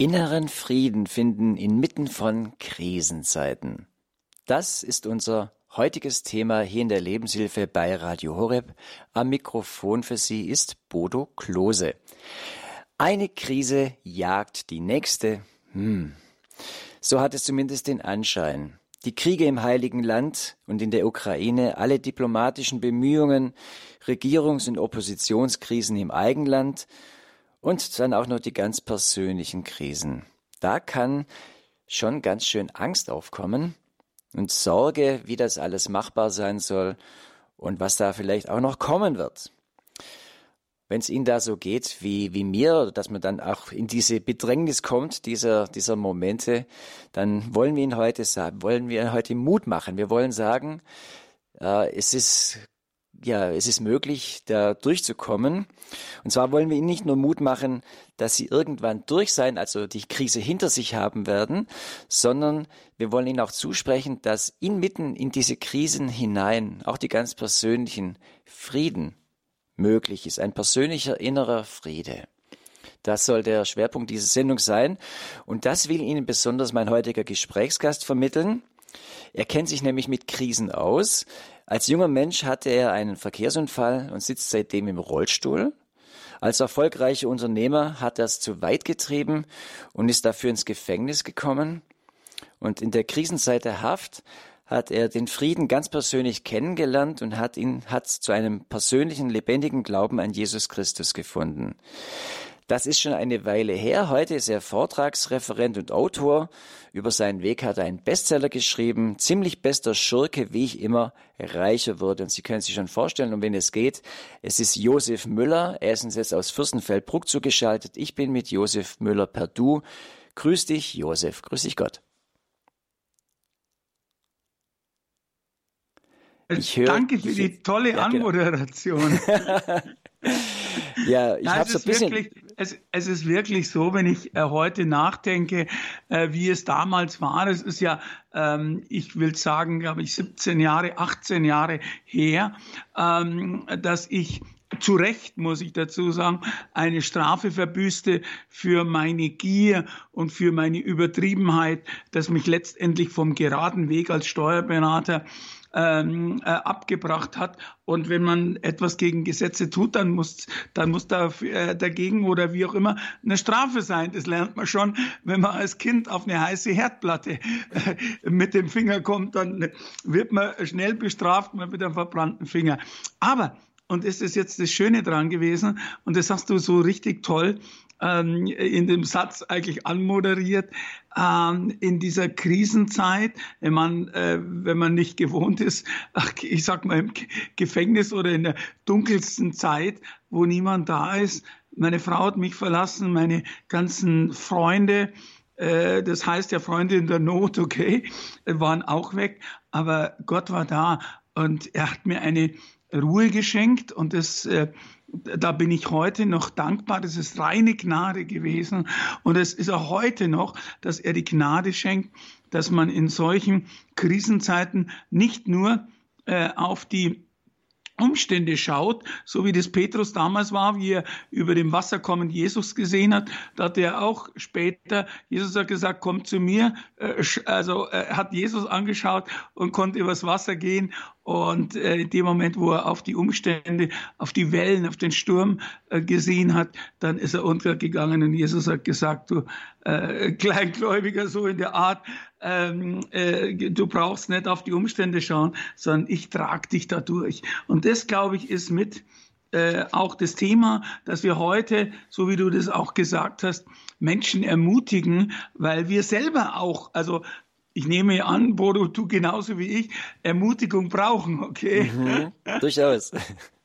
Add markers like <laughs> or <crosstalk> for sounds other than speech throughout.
Inneren Frieden finden inmitten von Krisenzeiten. Das ist unser heutiges Thema hier in der Lebenshilfe bei Radio Horeb. Am Mikrofon für Sie ist Bodo Klose. Eine Krise jagt die nächste. Hm. So hat es zumindest den Anschein. Die Kriege im Heiligen Land und in der Ukraine, alle diplomatischen Bemühungen, Regierungs- und Oppositionskrisen im Eigenland und dann auch noch die ganz persönlichen Krisen. Da kann schon ganz schön Angst aufkommen und Sorge, wie das alles machbar sein soll und was da vielleicht auch noch kommen wird. Wenn es Ihnen da so geht wie, wie mir, dass man dann auch in diese Bedrängnis kommt, dieser, dieser Momente, dann wollen wir Ihnen heute sagen, wollen wir heute Mut machen. Wir wollen sagen, äh, es ist ja, es ist möglich, da durchzukommen. Und zwar wollen wir ihnen nicht nur Mut machen, dass sie irgendwann durch sein, also die Krise hinter sich haben werden, sondern wir wollen ihnen auch zusprechen, dass inmitten in diese Krisen hinein auch die ganz persönlichen Frieden möglich ist, ein persönlicher innerer Friede. Das soll der Schwerpunkt dieser Sendung sein. Und das will Ihnen besonders mein heutiger Gesprächsgast vermitteln. Er kennt sich nämlich mit Krisen aus. Als junger Mensch hatte er einen Verkehrsunfall und sitzt seitdem im Rollstuhl. Als erfolgreicher Unternehmer hat er es zu weit getrieben und ist dafür ins Gefängnis gekommen. Und in der Krisenzeit der Haft hat er den Frieden ganz persönlich kennengelernt und hat ihn hat zu einem persönlichen lebendigen Glauben an Jesus Christus gefunden. Das ist schon eine Weile her. Heute ist er Vortragsreferent und Autor. Über seinen Weg hat er einen Bestseller geschrieben. Ziemlich bester Schurke, wie ich immer reicher wurde. Und Sie können sich schon vorstellen, um wen es geht. Es ist Josef Müller. Er ist uns jetzt aus Fürstenfeldbruck zugeschaltet. Ich bin mit Josef Müller per Du. Grüß dich, Josef. Grüß dich Gott. Ich höre, Danke für die tolle ja, genau. Anmoderation. <laughs> ja, ich habe so ein bisschen. Wirklich, es, es, ist wirklich so, wenn ich äh, heute nachdenke, äh, wie es damals war. Es ist ja, ähm, ich will sagen, glaube ich, 17 Jahre, 18 Jahre her, ähm, dass ich zu Recht, muss ich dazu sagen, eine Strafe verbüßte für meine Gier und für meine Übertriebenheit, dass mich letztendlich vom geraden Weg als Steuerberater ähm, äh, abgebracht hat. Und wenn man etwas gegen Gesetze tut, dann muss, dann muss da äh, dagegen oder wie auch immer eine Strafe sein. Das lernt man schon, wenn man als Kind auf eine heiße Herdplatte äh, mit dem Finger kommt, dann wird man schnell bestraft mit einem verbrannten Finger. Aber und das ist jetzt das Schöne dran gewesen, und das hast du so richtig toll ähm, in dem Satz eigentlich anmoderiert, ähm, in dieser Krisenzeit, wenn man, äh, wenn man nicht gewohnt ist, ich sag mal im Gefängnis oder in der dunkelsten Zeit, wo niemand da ist. Meine Frau hat mich verlassen, meine ganzen Freunde, äh, das heißt ja Freunde in der Not, okay, waren auch weg, aber Gott war da und er hat mir eine Ruhe geschenkt und das äh, da bin ich heute noch dankbar. Das ist reine Gnade gewesen. Und es ist auch heute noch, dass er die Gnade schenkt, dass man in solchen Krisenzeiten nicht nur äh, auf die Umstände schaut, so wie das Petrus damals war, wie er über dem Wasser kommend Jesus gesehen hat, da hat er auch später, Jesus hat gesagt, komm zu mir, äh, also er hat Jesus angeschaut und konnte übers Wasser gehen und äh, in dem Moment, wo er auf die Umstände, auf die Wellen, auf den Sturm äh, gesehen hat, dann ist er untergegangen und Jesus hat gesagt, du äh, Kleingläubiger, so in der Art, ähm, äh, du brauchst nicht auf die Umstände schauen, sondern ich trage dich da durch. Und das, glaube ich, ist mit äh, auch das Thema, dass wir heute, so wie du das auch gesagt hast, Menschen ermutigen, weil wir selber auch, also ich nehme an, Bodo, du genauso wie ich, Ermutigung brauchen, okay? Mhm, durchaus. <laughs>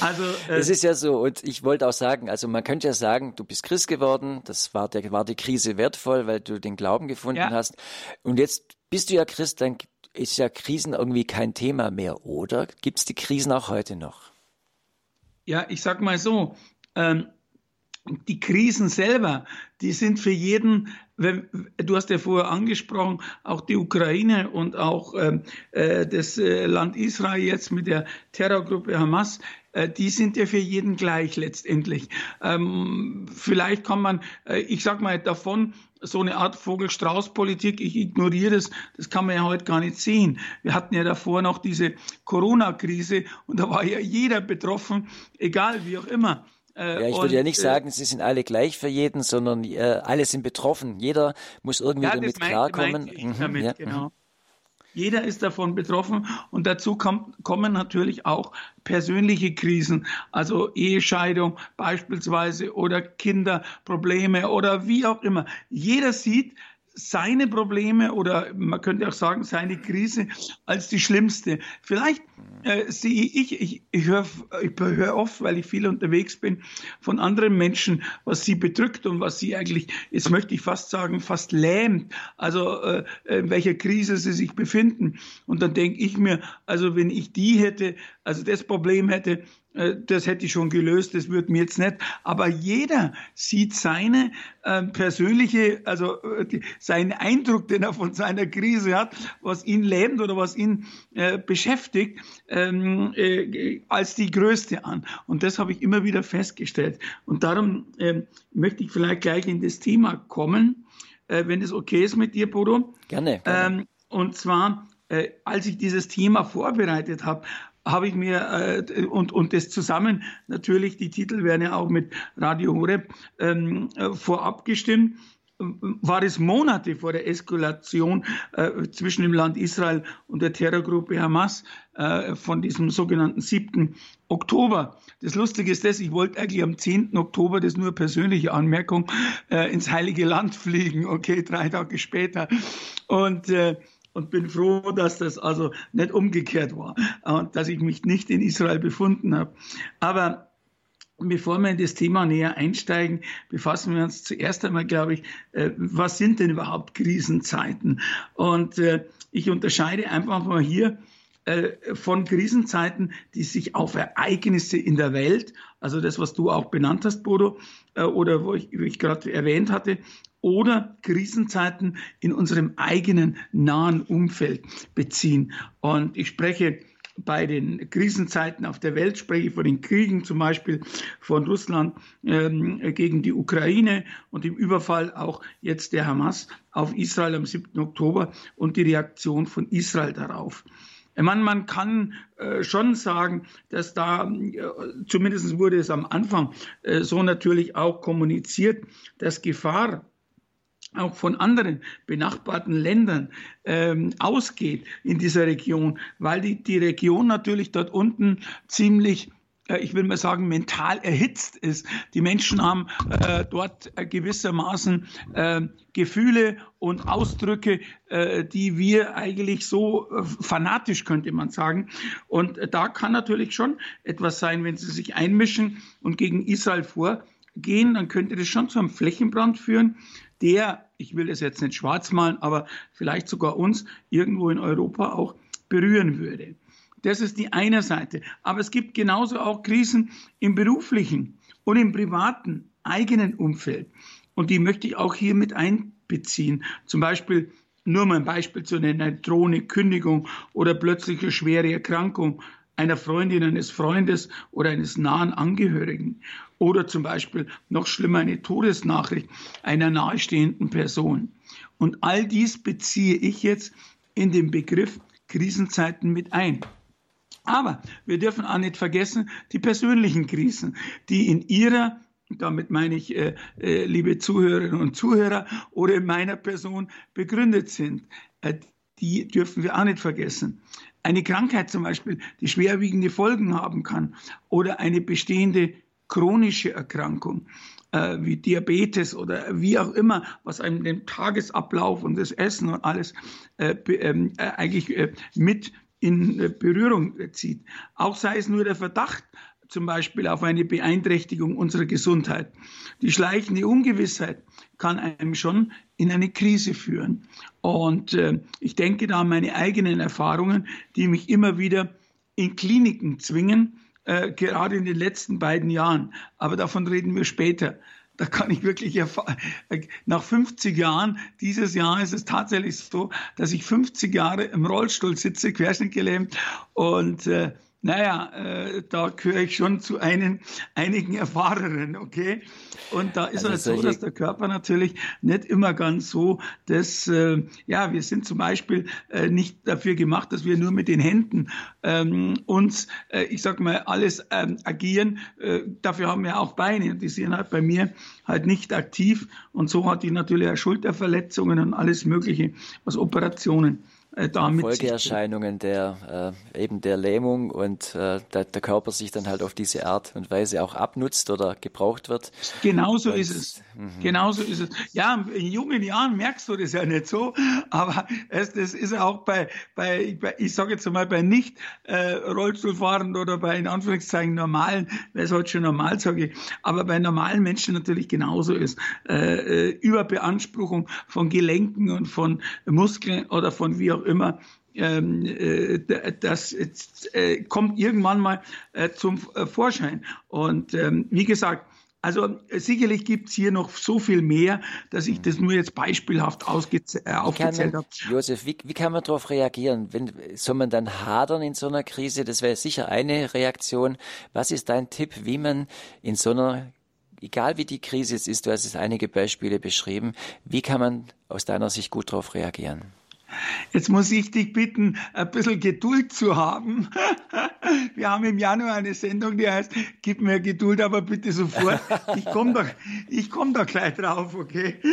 Also, äh, es ist ja so, und ich wollte auch sagen, also man könnte ja sagen, du bist Christ geworden, das war, der, war die Krise wertvoll, weil du den Glauben gefunden ja. hast. Und jetzt bist du ja Christ, dann ist ja Krisen irgendwie kein Thema mehr, oder? Gibt es die Krisen auch heute noch? Ja, ich sag mal so, ähm, die Krisen selber, die sind für jeden, wenn, du hast ja vorher angesprochen, auch die Ukraine und auch ähm, äh, das äh, Land Israel jetzt mit der Terrorgruppe Hamas, äh, die sind ja für jeden gleich letztendlich. Ähm, vielleicht kann man, äh, ich sag mal davon, so eine Art Vogel-Strauß-Politik, ich ignoriere das, das kann man ja heute gar nicht sehen. Wir hatten ja davor noch diese Corona-Krise und da war ja jeder betroffen, egal wie auch immer. Äh, ja, ich würde ja nicht äh, sagen, sie sind alle gleich für jeden, sondern äh, alle sind betroffen. Jeder muss irgendwie ja, damit meint, klarkommen. Mhm, damit, ja, genau. Mhm. Jeder ist davon betroffen und dazu kommt, kommen natürlich auch persönliche Krisen, also Ehescheidung beispielsweise oder Kinderprobleme oder wie auch immer. Jeder sieht, seine Probleme oder man könnte auch sagen, seine Krise als die schlimmste. Vielleicht äh, sehe ich, ich, ich höre ich hör oft, weil ich viel unterwegs bin, von anderen Menschen, was sie bedrückt und was sie eigentlich, jetzt möchte ich fast sagen, fast lähmt, also äh, in welcher Krise sie sich befinden. Und dann denke ich mir, also wenn ich die hätte, also das Problem hätte, das hätte ich schon gelöst, das wird mir jetzt nicht. Aber jeder sieht seine äh, persönliche, also äh, seinen Eindruck, den er von seiner Krise hat, was ihn lähmt oder was ihn äh, beschäftigt, ähm, äh, als die größte an. Und das habe ich immer wieder festgestellt. Und darum ähm, möchte ich vielleicht gleich in das Thema kommen, äh, wenn es okay ist mit dir, Bodo. Gerne. gerne. Ähm, und zwar, als ich dieses Thema vorbereitet habe, habe ich mir äh, und, und das zusammen, natürlich, die Titel werden ja auch mit Radio Horeb ähm, äh, vorab gestimmt war es Monate vor der Eskalation äh, zwischen dem Land Israel und der Terrorgruppe Hamas äh, von diesem sogenannten 7. Oktober. Das Lustige ist das, ich wollte eigentlich am 10. Oktober, das nur persönliche Anmerkung, äh, ins Heilige Land fliegen, okay, drei Tage später. Und äh, und bin froh, dass das also nicht umgekehrt war und dass ich mich nicht in Israel befunden habe. Aber Bevor wir in das Thema näher einsteigen, befassen wir uns zuerst einmal, glaube ich, äh, was sind denn überhaupt Krisenzeiten? Und äh, ich unterscheide einfach mal hier äh, von Krisenzeiten, die sich auf Ereignisse in der Welt, also das, was du auch benannt hast, Bodo, oder wo ich, ich gerade erwähnt hatte, oder Krisenzeiten in unserem eigenen nahen Umfeld beziehen. Und ich spreche bei den Krisenzeiten auf der Welt, spreche ich von den Kriegen zum Beispiel von Russland ähm, gegen die Ukraine und dem Überfall auch jetzt der Hamas auf Israel am 7. Oktober und die Reaktion von Israel darauf. Meine, man kann äh, schon sagen, dass da, äh, zumindest wurde es am Anfang äh, so natürlich auch kommuniziert, dass Gefahr auch von anderen benachbarten Ländern ähm, ausgeht in dieser Region, weil die, die Region natürlich dort unten ziemlich äh, ich will mal sagen, mental erhitzt ist. Die Menschen haben äh, dort äh, gewissermaßen äh, Gefühle und Ausdrücke, äh, die wir eigentlich so äh, fanatisch, könnte man sagen. Und da kann natürlich schon etwas sein, wenn sie sich einmischen und gegen Israel vorgehen, dann könnte das schon zu einem Flächenbrand führen der, ich will es jetzt nicht schwarz malen, aber vielleicht sogar uns irgendwo in Europa auch berühren würde. Das ist die eine Seite. Aber es gibt genauso auch Krisen im beruflichen und im privaten eigenen Umfeld. Und die möchte ich auch hier mit einbeziehen. Zum Beispiel, nur mal ein Beispiel zu nennen, eine drohende Kündigung oder plötzliche schwere Erkrankung einer Freundin, eines Freundes oder eines nahen Angehörigen. Oder zum Beispiel noch schlimmer eine Todesnachricht einer nahestehenden Person. Und all dies beziehe ich jetzt in den Begriff Krisenzeiten mit ein. Aber wir dürfen auch nicht vergessen, die persönlichen Krisen, die in ihrer damit meine ich, äh, äh, liebe Zuhörerinnen und Zuhörer, oder in meiner Person begründet sind. Äh, die dürfen wir auch nicht vergessen. Eine Krankheit zum Beispiel, die schwerwiegende Folgen haben kann, oder eine bestehende chronische Erkrankung äh, wie Diabetes oder wie auch immer, was einem den Tagesablauf und das Essen und alles äh, ähm, äh, eigentlich äh, mit in äh, Berührung zieht. Auch sei es nur der Verdacht zum Beispiel auf eine Beeinträchtigung unserer Gesundheit. Die schleichende Ungewissheit kann einem schon in eine Krise führen. Und äh, ich denke da an meine eigenen Erfahrungen, die mich immer wieder in Kliniken zwingen, äh, gerade in den letzten beiden Jahren. Aber davon reden wir später. Da kann ich wirklich erfahren, nach 50 Jahren, dieses Jahr ist es tatsächlich so, dass ich 50 Jahre im Rollstuhl sitze, querschnittgelähmt und äh, naja, äh, da gehöre ich schon zu einen, einigen Erfahrenen, okay? Und da ist also halt so, dass der Körper natürlich nicht immer ganz so, dass, äh, ja, wir sind zum Beispiel äh, nicht dafür gemacht, dass wir nur mit den Händen ähm, uns, äh, ich sag mal, alles ähm, agieren. Äh, dafür haben wir auch Beine und die sind halt bei mir halt nicht aktiv. Und so hat die natürlich auch Schulterverletzungen und alles Mögliche, was Operationen damit Folgeerscheinungen der äh, eben der Lähmung und äh, der, der, Körper sich dann halt auf diese Art und Weise auch abnutzt oder gebraucht wird. Genauso und, ist es. Mhm. Genauso ist es. Ja, in jungen Jahren merkst du das ja nicht so, <laughs> aber es, das ist auch bei, bei, bei ich sage jetzt mal bei nicht äh, Rollstuhlfahrenden oder bei in Anführungszeichen normalen, wer es heute schon normal sage, aber bei normalen Menschen natürlich genauso ist. Äh, äh, Überbeanspruchung von Gelenken und von Muskeln oder von wie auch immer, ähm, äh, das äh, kommt irgendwann mal äh, zum Vorschein. Und ähm, wie gesagt, also sicherlich gibt es hier noch so viel mehr, dass ich das nur jetzt beispielhaft aufgezählt habe. Josef, wie, wie, kann man darauf reagieren? Wenn, soll man dann hadern in so einer Krise? Das wäre sicher eine Reaktion. Was ist dein Tipp, wie man in so einer, egal wie die Krise jetzt ist, du hast es einige Beispiele beschrieben, wie kann man aus deiner Sicht gut darauf reagieren? Jetzt muss ich dich bitten, ein bisschen Geduld zu haben. <laughs> Wir haben im Januar eine Sendung, die heißt, gib mir Geduld, aber bitte sofort. Ich komme da, komm da gleich drauf, okay? <laughs>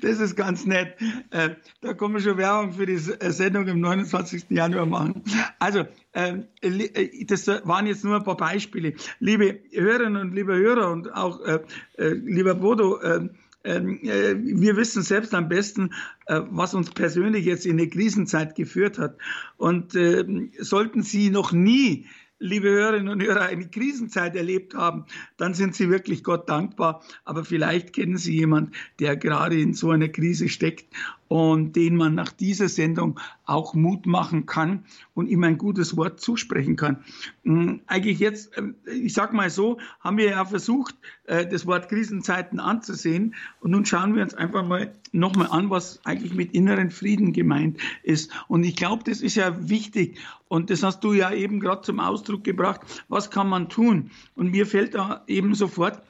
Das ist ganz nett. Äh, da kommen wir schon Werbung für die äh, Sendung am 29. Januar machen. Also, ähm, äh, das waren jetzt nur ein paar Beispiele. Liebe Hörerinnen und liebe Hörer und auch lieber Bodo, ähm, ähm, äh, wir wissen selbst am besten, äh, was uns persönlich jetzt in eine Krisenzeit geführt hat. Und äh, sollten Sie noch nie liebe Hörerinnen und Hörer, eine Krisenzeit erlebt haben, dann sind Sie wirklich Gott dankbar. Aber vielleicht kennen Sie jemanden, der gerade in so einer Krise steckt und den man nach dieser Sendung auch Mut machen kann und ihm ein gutes Wort zusprechen kann. Hm, eigentlich jetzt, äh, ich sag mal so, haben wir ja versucht, äh, das Wort Krisenzeiten anzusehen und nun schauen wir uns einfach mal nochmal an, was eigentlich mit inneren Frieden gemeint ist. Und ich glaube, das ist ja wichtig und das hast du ja eben gerade zum Ausdruck gebracht. Was kann man tun? Und mir fällt da eben sofort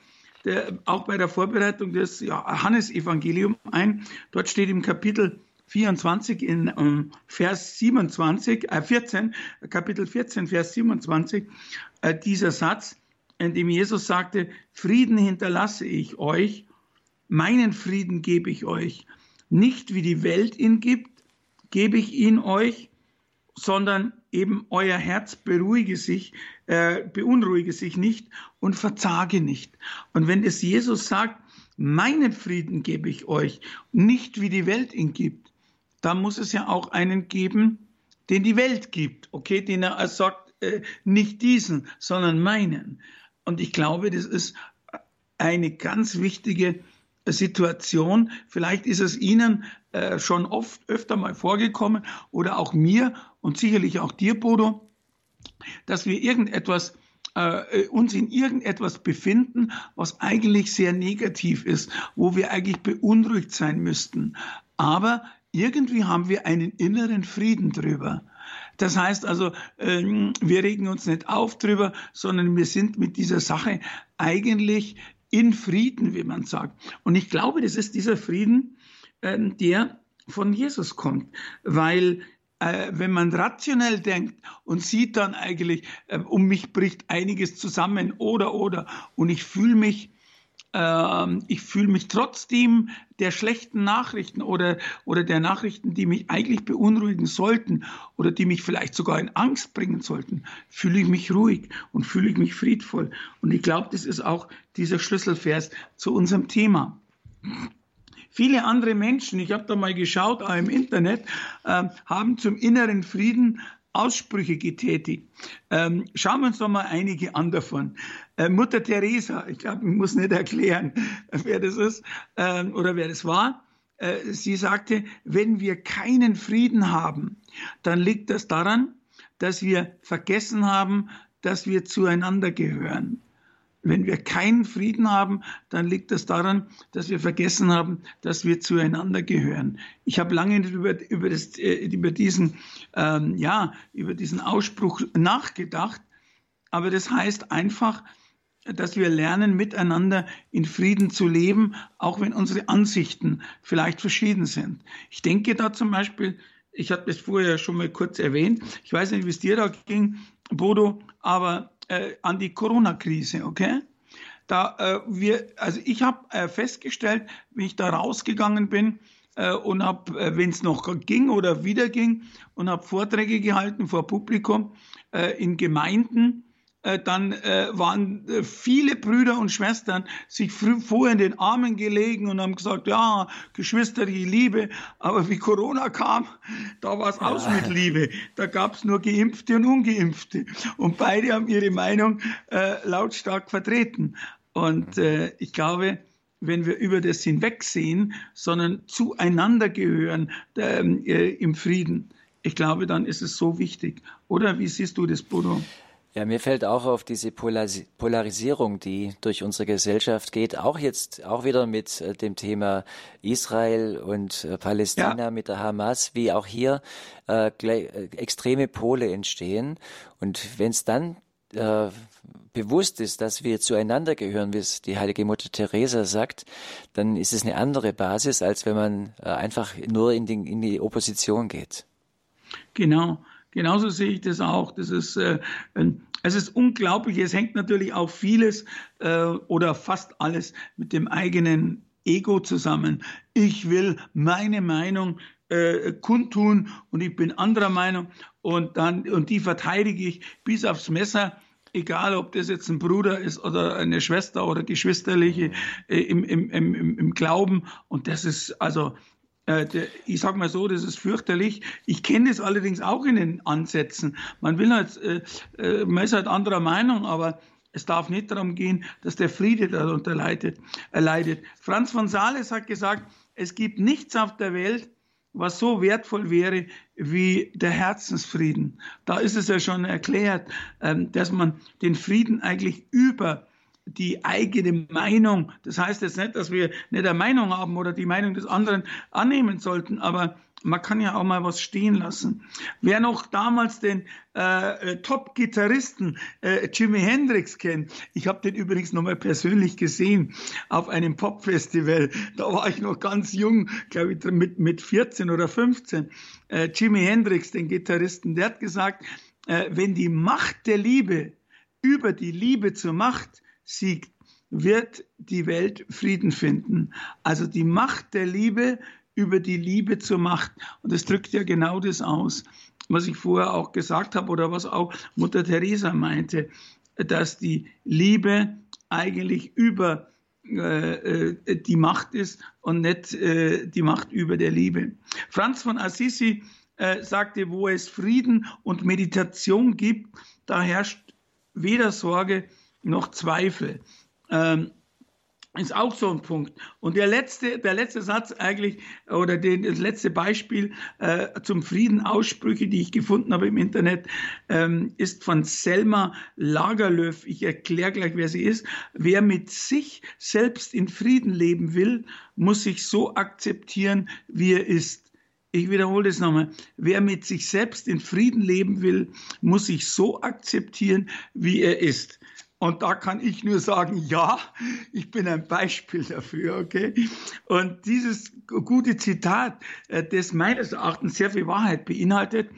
der, auch bei der Vorbereitung des Johannesevangelium ein. Dort steht im Kapitel 24 in ähm, Vers 27, äh 14, Kapitel 14, Vers 27, äh, dieser Satz, in dem Jesus sagte, Frieden hinterlasse ich euch, meinen Frieden gebe ich euch. Nicht wie die Welt ihn gibt, gebe ich ihn euch, sondern eben euer Herz beruhige sich, äh, beunruhige sich nicht und verzage nicht. Und wenn es Jesus sagt, meinen Frieden gebe ich euch, nicht wie die Welt ihn gibt, dann muss es ja auch einen geben, den die Welt gibt, okay, den er sagt, äh, nicht diesen, sondern meinen. Und ich glaube, das ist eine ganz wichtige Situation. Vielleicht ist es Ihnen äh, schon oft öfter mal vorgekommen oder auch mir und sicherlich auch dir, Bodo, dass wir irgendetwas äh, uns in irgendetwas befinden, was eigentlich sehr negativ ist, wo wir eigentlich beunruhigt sein müssten. Aber irgendwie haben wir einen inneren Frieden drüber. Das heißt also, ähm, wir regen uns nicht auf drüber, sondern wir sind mit dieser Sache eigentlich in Frieden, wie man sagt. Und ich glaube, das ist dieser Frieden, ähm, der von Jesus kommt, weil äh, wenn man rationell denkt und sieht dann eigentlich, äh, um mich bricht einiges zusammen oder oder und ich fühle mich ich fühle mich trotzdem der schlechten Nachrichten oder, oder der Nachrichten, die mich eigentlich beunruhigen sollten oder die mich vielleicht sogar in Angst bringen sollten, fühle ich mich ruhig und fühle ich mich friedvoll. Und ich glaube, das ist auch dieser Schlüsselvers zu unserem Thema. Viele andere Menschen, ich habe da mal geschaut, auch im Internet, äh, haben zum inneren Frieden Aussprüche getätigt. Ähm, schauen wir uns doch mal einige an davon. Äh, Mutter Teresa, ich glaube, ich muss nicht erklären, <laughs> wer das ist äh, oder wer das war. Äh, sie sagte, wenn wir keinen Frieden haben, dann liegt das daran, dass wir vergessen haben, dass wir zueinander gehören. Wenn wir keinen Frieden haben, dann liegt das daran, dass wir vergessen haben, dass wir zueinander gehören. Ich habe lange über, über, das, äh, über, diesen, ähm, ja, über diesen Ausspruch nachgedacht, aber das heißt einfach, dass wir lernen, miteinander in Frieden zu leben, auch wenn unsere Ansichten vielleicht verschieden sind. Ich denke da zum Beispiel, ich hatte es vorher schon mal kurz erwähnt, ich weiß nicht, wie es dir da ging, Bodo, aber äh, an die Corona-Krise, okay? Da äh, wir, also ich habe äh, festgestellt, wie ich da rausgegangen bin äh, und habe, äh, wenn es noch ging oder wieder ging, und habe Vorträge gehalten vor Publikum äh, in Gemeinden dann äh, waren äh, viele Brüder und Schwestern sich vorher in den Armen gelegen und haben gesagt, ja, geschwisterliche Liebe, aber wie Corona kam, da war es aus mit Liebe. Da gab es nur Geimpfte und Ungeimpfte. Und beide haben ihre Meinung äh, lautstark vertreten. Und äh, ich glaube, wenn wir über das hinwegsehen, sondern zueinander gehören ähm, äh, im Frieden, ich glaube, dann ist es so wichtig. Oder wie siehst du das, Bodo? Ja, mir fällt auch auf diese Polarisierung, die durch unsere Gesellschaft geht, auch jetzt auch wieder mit äh, dem Thema Israel und äh, Palästina ja. mit der Hamas, wie auch hier äh, äh extreme Pole entstehen. Und wenn es dann bewusst ist, dass wir zueinander gehören, wie es die heilige Mutter Teresa sagt, dann ist es eine andere Basis, als wenn man einfach nur in die, in die Opposition geht. Genau. Genauso sehe ich das auch. Das ist, äh, es ist unglaublich. Es hängt natürlich auch vieles äh, oder fast alles mit dem eigenen Ego zusammen. Ich will meine Meinung äh, kundtun und ich bin anderer Meinung und dann und die verteidige ich bis aufs Messer egal ob das jetzt ein Bruder ist oder eine Schwester oder Geschwisterliche äh, im, im, im, im Glauben. Und das ist also ich sage mal so, das ist fürchterlich. Ich kenne das allerdings auch in den Ansätzen. Man will halt, äh, äh, man ist halt anderer Meinung, aber es darf nicht darum gehen, dass der Friede darunter leidet, leidet. Franz von Sales hat gesagt, es gibt nichts auf der Welt, was so wertvoll wäre wie der Herzensfrieden. Da ist es ja schon erklärt, ähm, dass man den Frieden eigentlich über die eigene Meinung. Das heißt jetzt nicht, dass wir nicht eine Meinung haben oder die Meinung des anderen annehmen sollten, aber man kann ja auch mal was stehen lassen. Wer noch damals den äh, äh Top-Gitarristen äh, Jimi Hendrix kennt, ich habe den übrigens nochmal persönlich gesehen auf einem Pop-Festival. Da war ich noch ganz jung, glaube ich, mit, mit 14 oder 15. Äh, Jimi Hendrix, den Gitarristen, der hat gesagt, äh, wenn die Macht der Liebe über die Liebe zur Macht siegt, wird die Welt Frieden finden. Also die Macht der Liebe über die Liebe zur Macht. Und das drückt ja genau das aus, was ich vorher auch gesagt habe oder was auch Mutter Teresa meinte, dass die Liebe eigentlich über äh, äh die Macht ist und nicht äh, die Macht über der Liebe. Franz von Assisi äh, sagte, wo es Frieden und Meditation gibt, da herrscht weder Sorge noch Zweifel. Ähm, ist auch so ein Punkt. Und der letzte, der letzte Satz eigentlich, oder den, das letzte Beispiel äh, zum Frieden, Aussprüche, die ich gefunden habe im Internet, ähm, ist von Selma Lagerlöf. Ich erkläre gleich, wer sie ist. Wer mit sich selbst in Frieden leben will, muss sich so akzeptieren, wie er ist. Ich wiederhole das nochmal. Wer mit sich selbst in Frieden leben will, muss sich so akzeptieren, wie er ist. Und da kann ich nur sagen, ja, ich bin ein Beispiel dafür, okay? Und dieses gute Zitat, äh, das meines Erachtens sehr viel Wahrheit beinhaltet,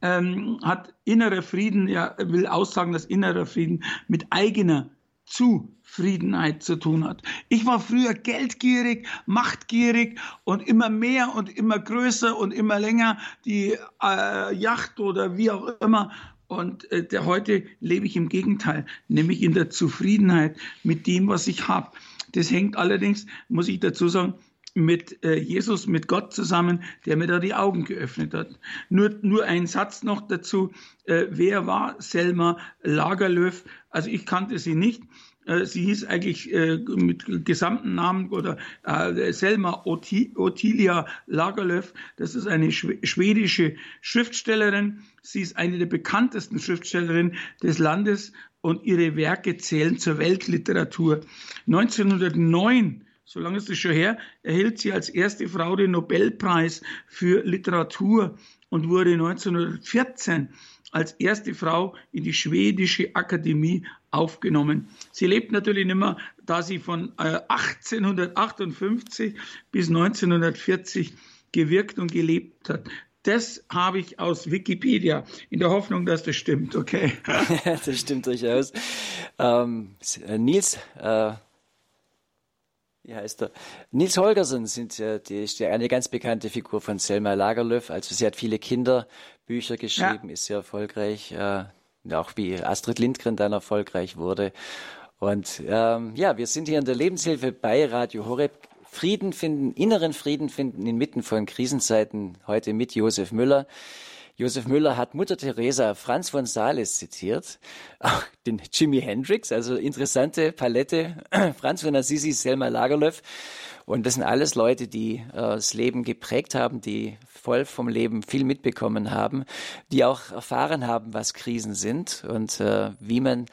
ähm, hat innerer Frieden, ja, will aussagen, dass innerer Frieden mit eigener Zufriedenheit zu tun hat. Ich war früher geldgierig, machtgierig und immer mehr und immer größer und immer länger die äh, Yacht oder wie auch immer und äh, der, heute lebe ich im Gegenteil, nämlich in der Zufriedenheit mit dem, was ich habe. Das hängt allerdings, muss ich dazu sagen, mit äh, Jesus, mit Gott zusammen, der mir da die Augen geöffnet hat. Nur, nur ein Satz noch dazu. Äh, wer war Selma Lagerlöf? Also ich kannte sie nicht. Äh, sie hieß eigentlich äh, mit gesamten Namen oder äh, Selma Ottilia Lagerlöf. Das ist eine schwedische Schriftstellerin. Sie ist eine der bekanntesten Schriftstellerinnen des Landes und ihre Werke zählen zur Weltliteratur. 1909 so lange ist es schon her, erhielt sie als erste Frau den Nobelpreis für Literatur und wurde 1914 als erste Frau in die schwedische Akademie aufgenommen. Sie lebt natürlich nicht mehr, da sie von 1858 äh, bis 1940 gewirkt und gelebt hat. Das habe ich aus Wikipedia, in der Hoffnung, dass das stimmt, okay? <laughs> <laughs> das stimmt durchaus. Ähm, Nils, äh, wie heißt er? Nils Holgersen sind, äh, die ist ja eine ganz bekannte Figur von Selma Lagerlöf. Also sie hat viele Kinderbücher geschrieben, ja. ist sehr erfolgreich, äh, auch wie Astrid Lindgren dann erfolgreich wurde. Und ähm, ja, wir sind hier in der Lebenshilfe bei Radio Horeb. Frieden finden, inneren Frieden finden inmitten von Krisenzeiten. Heute mit Josef Müller. Josef Müller hat Mutter Teresa Franz von Sales zitiert, auch den Jimi Hendrix, also interessante Palette, <clears throat> Franz von Assisi, Selma Lagerlöf. Und das sind alles Leute, die äh, das Leben geprägt haben, die voll vom Leben viel mitbekommen haben, die auch erfahren haben, was Krisen sind und äh, wie man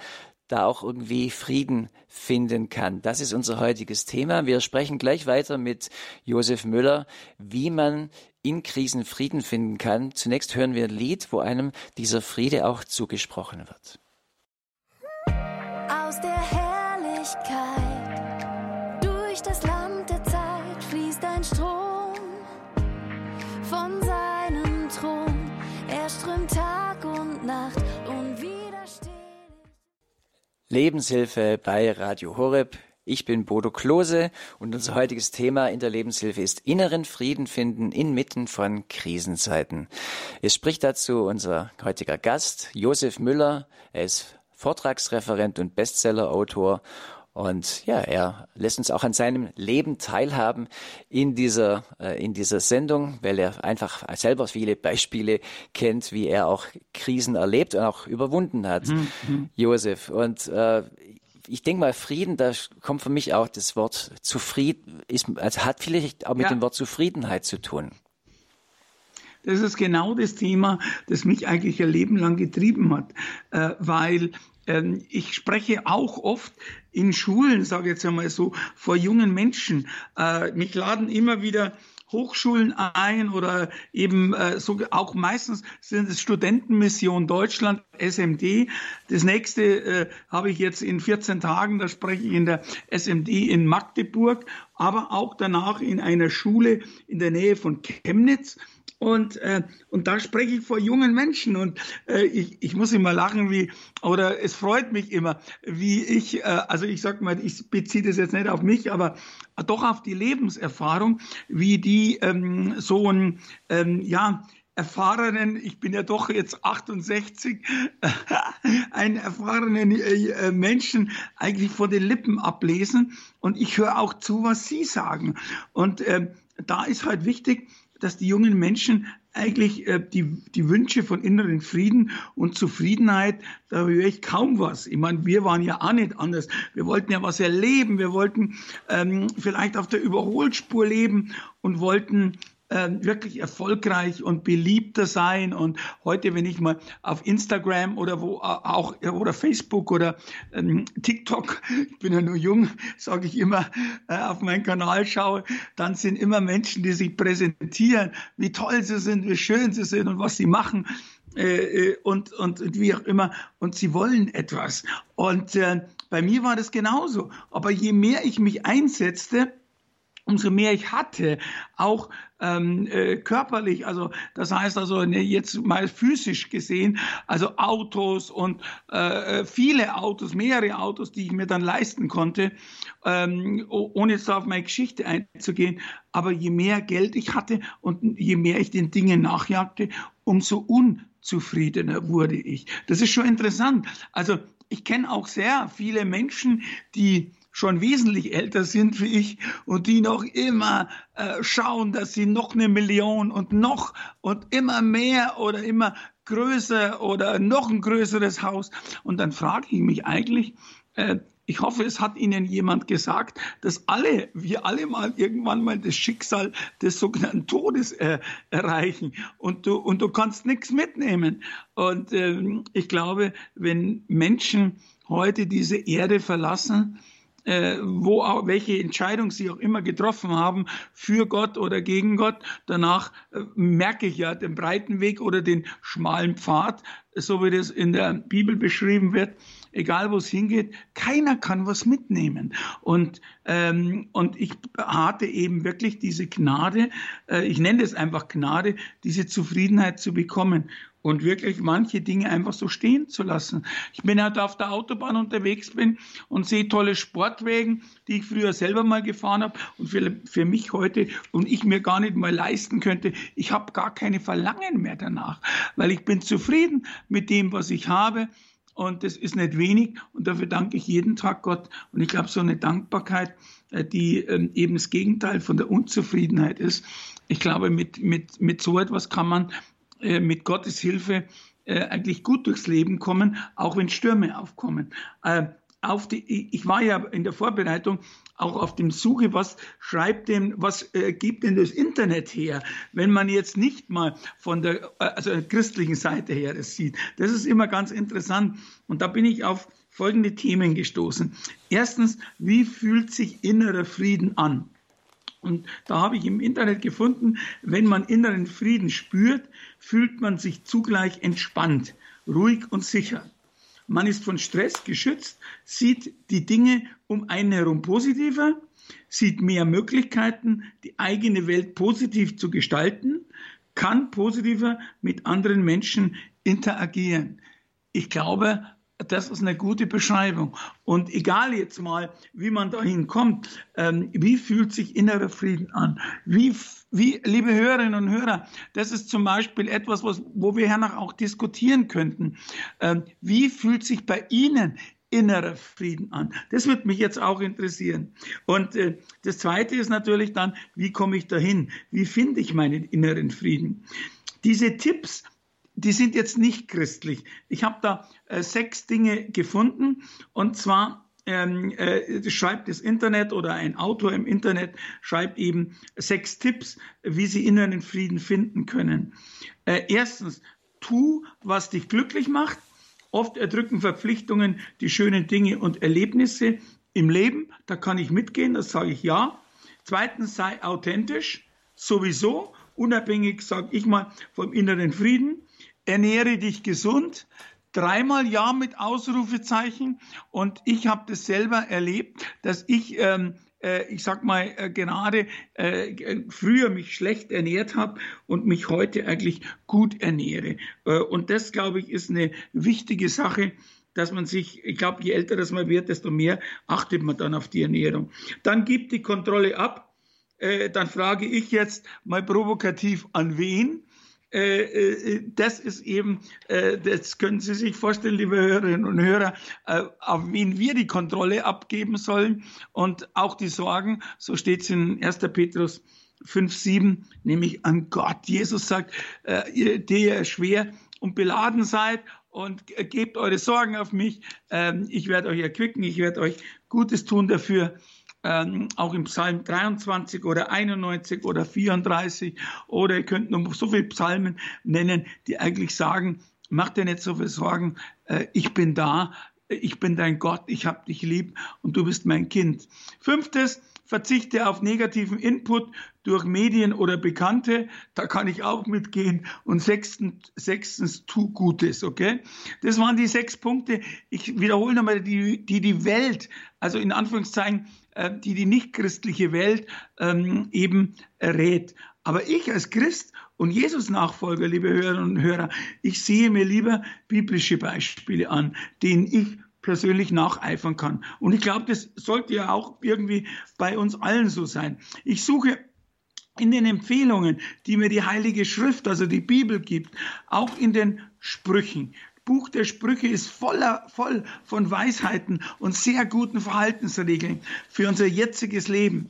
da auch irgendwie Frieden finden kann. Das ist unser heutiges Thema. Wir sprechen gleich weiter mit Josef Müller, wie man in Krisen Frieden finden kann. Zunächst hören wir ein Lied, wo einem dieser Friede auch zugesprochen wird. Aus der Herrlichkeit Lebenshilfe bei Radio Horeb. Ich bin Bodo Klose und unser heutiges Thema in der Lebenshilfe ist inneren Frieden finden inmitten von Krisenzeiten. Es spricht dazu unser heutiger Gast, Josef Müller. Er ist Vortragsreferent und Bestsellerautor und ja, er lässt uns auch an seinem Leben teilhaben in dieser, äh, in dieser Sendung, weil er einfach selber viele Beispiele kennt, wie er auch Krisen erlebt und auch überwunden hat, mhm. Josef. Und äh, ich denke mal, Frieden, da kommt für mich auch das Wort zufrieden, ist, also hat vielleicht auch mit ja. dem Wort Zufriedenheit zu tun. Das ist genau das Thema, das mich eigentlich ein Leben lang getrieben hat, äh, weil äh, ich spreche auch oft in Schulen, sage ich jetzt einmal so, vor jungen Menschen. Äh, mich laden immer wieder Hochschulen ein oder eben äh, so auch meistens sind es Studentenmission Deutschland, SMD. Das nächste äh, habe ich jetzt in 14 Tagen, da spreche ich in der SMD in Magdeburg, aber auch danach in einer Schule in der Nähe von Chemnitz. Und, äh, und da spreche ich vor jungen Menschen und äh, ich, ich muss immer lachen, wie, oder es freut mich immer, wie ich, äh, also ich sag mal, ich beziehe das jetzt nicht auf mich, aber doch auf die Lebenserfahrung, wie die ähm, so ein, ähm, ja, erfahrenen, ich bin ja doch jetzt 68, <laughs> einen erfahrenen äh, Menschen eigentlich vor den Lippen ablesen und ich höre auch zu, was sie sagen. Und äh, da ist halt wichtig, dass die jungen Menschen eigentlich äh, die, die Wünsche von inneren Frieden und Zufriedenheit, da höre ich kaum was. Ich meine, wir waren ja auch nicht anders. Wir wollten ja was erleben, wir wollten ähm, vielleicht auf der Überholspur leben und wollten äh, wirklich erfolgreich und beliebter sein. Und heute, wenn ich mal auf Instagram oder wo auch oder Facebook oder ähm, TikTok, <laughs> ich bin ja nur jung, sage ich immer, äh, auf meinen Kanal schaue, dann sind immer Menschen, die sich präsentieren, wie toll sie sind, wie schön sie sind und was sie machen. Äh, äh und, und, und wie auch immer. Und sie wollen etwas. Und äh, bei mir war das genauso. Aber je mehr ich mich einsetzte, umso mehr ich hatte, auch ähm, äh, körperlich, also das heißt also ne, jetzt mal physisch gesehen, also Autos und äh, viele Autos, mehrere Autos, die ich mir dann leisten konnte, ähm, ohne jetzt auf meine Geschichte einzugehen, aber je mehr Geld ich hatte und je mehr ich den Dingen nachjagte, umso unzufriedener wurde ich. Das ist schon interessant. Also ich kenne auch sehr viele Menschen, die schon wesentlich älter sind wie ich und die noch immer äh, schauen, dass sie noch eine Million und noch und immer mehr oder immer größer oder noch ein größeres Haus. Und dann frage ich mich eigentlich, äh, ich hoffe, es hat Ihnen jemand gesagt, dass alle, wir alle mal irgendwann mal das Schicksal des sogenannten Todes äh, erreichen und du, und du kannst nichts mitnehmen. Und ähm, ich glaube, wenn Menschen heute diese Erde verlassen, wo auch, welche Entscheidung sie auch immer getroffen haben, für Gott oder gegen Gott. Danach äh, merke ich ja den breiten Weg oder den schmalen Pfad, so wie das in der Bibel beschrieben wird. Egal wo es hingeht, keiner kann was mitnehmen. Und, ähm, und ich hatte eben wirklich diese Gnade, äh, ich nenne es einfach Gnade, diese Zufriedenheit zu bekommen und wirklich manche Dinge einfach so stehen zu lassen. Ich bin halt auf der Autobahn unterwegs bin und sehe tolle Sportwegen, die ich früher selber mal gefahren habe und für, für mich heute und ich mir gar nicht mal leisten könnte. Ich habe gar keine Verlangen mehr danach, weil ich bin zufrieden mit dem, was ich habe. Und das ist nicht wenig. Und dafür danke ich jeden Tag Gott. Und ich glaube, so eine Dankbarkeit, äh, die ähm, eben das Gegenteil von der Unzufriedenheit ist. Ich glaube, mit, mit, mit so etwas kann man mit Gottes Hilfe äh, eigentlich gut durchs Leben kommen, auch wenn Stürme aufkommen. Äh, auf die, ich war ja in der Vorbereitung auch auf dem Suche, was schreibt denn, was äh, gibt denn das Internet her, wenn man jetzt nicht mal von der also der christlichen Seite her es sieht. Das ist immer ganz interessant und da bin ich auf folgende Themen gestoßen. Erstens, wie fühlt sich innerer Frieden an? Und da habe ich im Internet gefunden, wenn man inneren Frieden spürt, fühlt man sich zugleich entspannt, ruhig und sicher. Man ist von Stress geschützt, sieht die Dinge um einen herum positiver, sieht mehr Möglichkeiten, die eigene Welt positiv zu gestalten, kann positiver mit anderen Menschen interagieren. Ich glaube, das ist eine gute Beschreibung. Und egal jetzt mal, wie man dahin kommt, ähm, wie fühlt sich innerer Frieden an? Wie, wie, liebe Hörerinnen und Hörer, das ist zum Beispiel etwas, was, wo wir hernach auch diskutieren könnten. Ähm, wie fühlt sich bei Ihnen innerer Frieden an? Das wird mich jetzt auch interessieren. Und äh, das Zweite ist natürlich dann, wie komme ich dahin? Wie finde ich meinen inneren Frieden? Diese Tipps, die sind jetzt nicht christlich. Ich habe da äh, sechs Dinge gefunden und zwar ähm, äh, schreibt das Internet oder ein Autor im Internet schreibt eben sechs Tipps, wie Sie inneren Frieden finden können. Äh, erstens, tu, was dich glücklich macht. Oft erdrücken Verpflichtungen die schönen Dinge und Erlebnisse im Leben. Da kann ich mitgehen, das sage ich ja. Zweitens, sei authentisch, sowieso, unabhängig, sage ich mal, vom inneren Frieden ernähre dich gesund, dreimal Ja mit Ausrufezeichen. Und ich habe das selber erlebt, dass ich, ähm, äh, ich sag mal, äh, gerade äh, früher mich schlecht ernährt habe und mich heute eigentlich gut ernähre. Äh, und das, glaube ich, ist eine wichtige Sache dass man sich, ich glaube, je älter das man wird, desto mehr achtet man dann auf die Ernährung. Dann gibt die Kontrolle ab. Äh, dann frage ich jetzt mal provokativ an wen? Äh, äh, das ist eben, äh, das können Sie sich vorstellen, liebe Hörerinnen und Hörer, auf wen wir die Kontrolle abgeben sollen und auch die Sorgen, so steht es in 1. Petrus 5, 7, nämlich an Gott. Jesus sagt, ihr, der schwer und beladen seid und gebt eure Sorgen auf mich. Ähm, ich werde euch erquicken, ich werde euch Gutes tun dafür ähm, auch im Psalm 23 oder 91 oder 34 oder ihr könnt noch so viele Psalmen nennen, die eigentlich sagen, mach dir nicht so viel Sorgen, äh, ich bin da, ich bin dein Gott, ich hab dich lieb und du bist mein Kind. Fünftes, verzichte auf negativen Input durch Medien oder Bekannte, da kann ich auch mitgehen. Und sechstens, sechstens tu Gutes, okay? Das waren die sechs Punkte. Ich wiederhole nochmal, die, die die Welt, also in Anführungszeichen, die die nichtchristliche Welt ähm, eben rät. Aber ich als Christ und Jesus-Nachfolger, liebe Hörerinnen und Hörer, ich sehe mir lieber biblische Beispiele an, denen ich persönlich nacheifern kann. Und ich glaube, das sollte ja auch irgendwie bei uns allen so sein. Ich suche in den Empfehlungen, die mir die Heilige Schrift, also die Bibel gibt, auch in den Sprüchen. Buch der Sprüche ist voller, voll von Weisheiten und sehr guten Verhaltensregeln für unser jetziges Leben.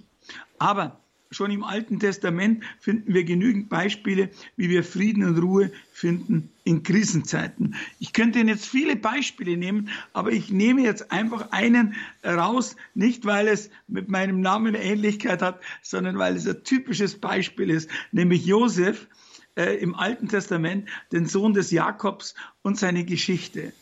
Aber schon im Alten Testament finden wir genügend Beispiele, wie wir Frieden und Ruhe finden in Krisenzeiten. Ich könnte jetzt viele Beispiele nehmen, aber ich nehme jetzt einfach einen raus, nicht weil es mit meinem Namen Ähnlichkeit hat, sondern weil es ein typisches Beispiel ist, nämlich Josef äh, im Alten Testament, den Sohn des Jakobs und seine Geschichte.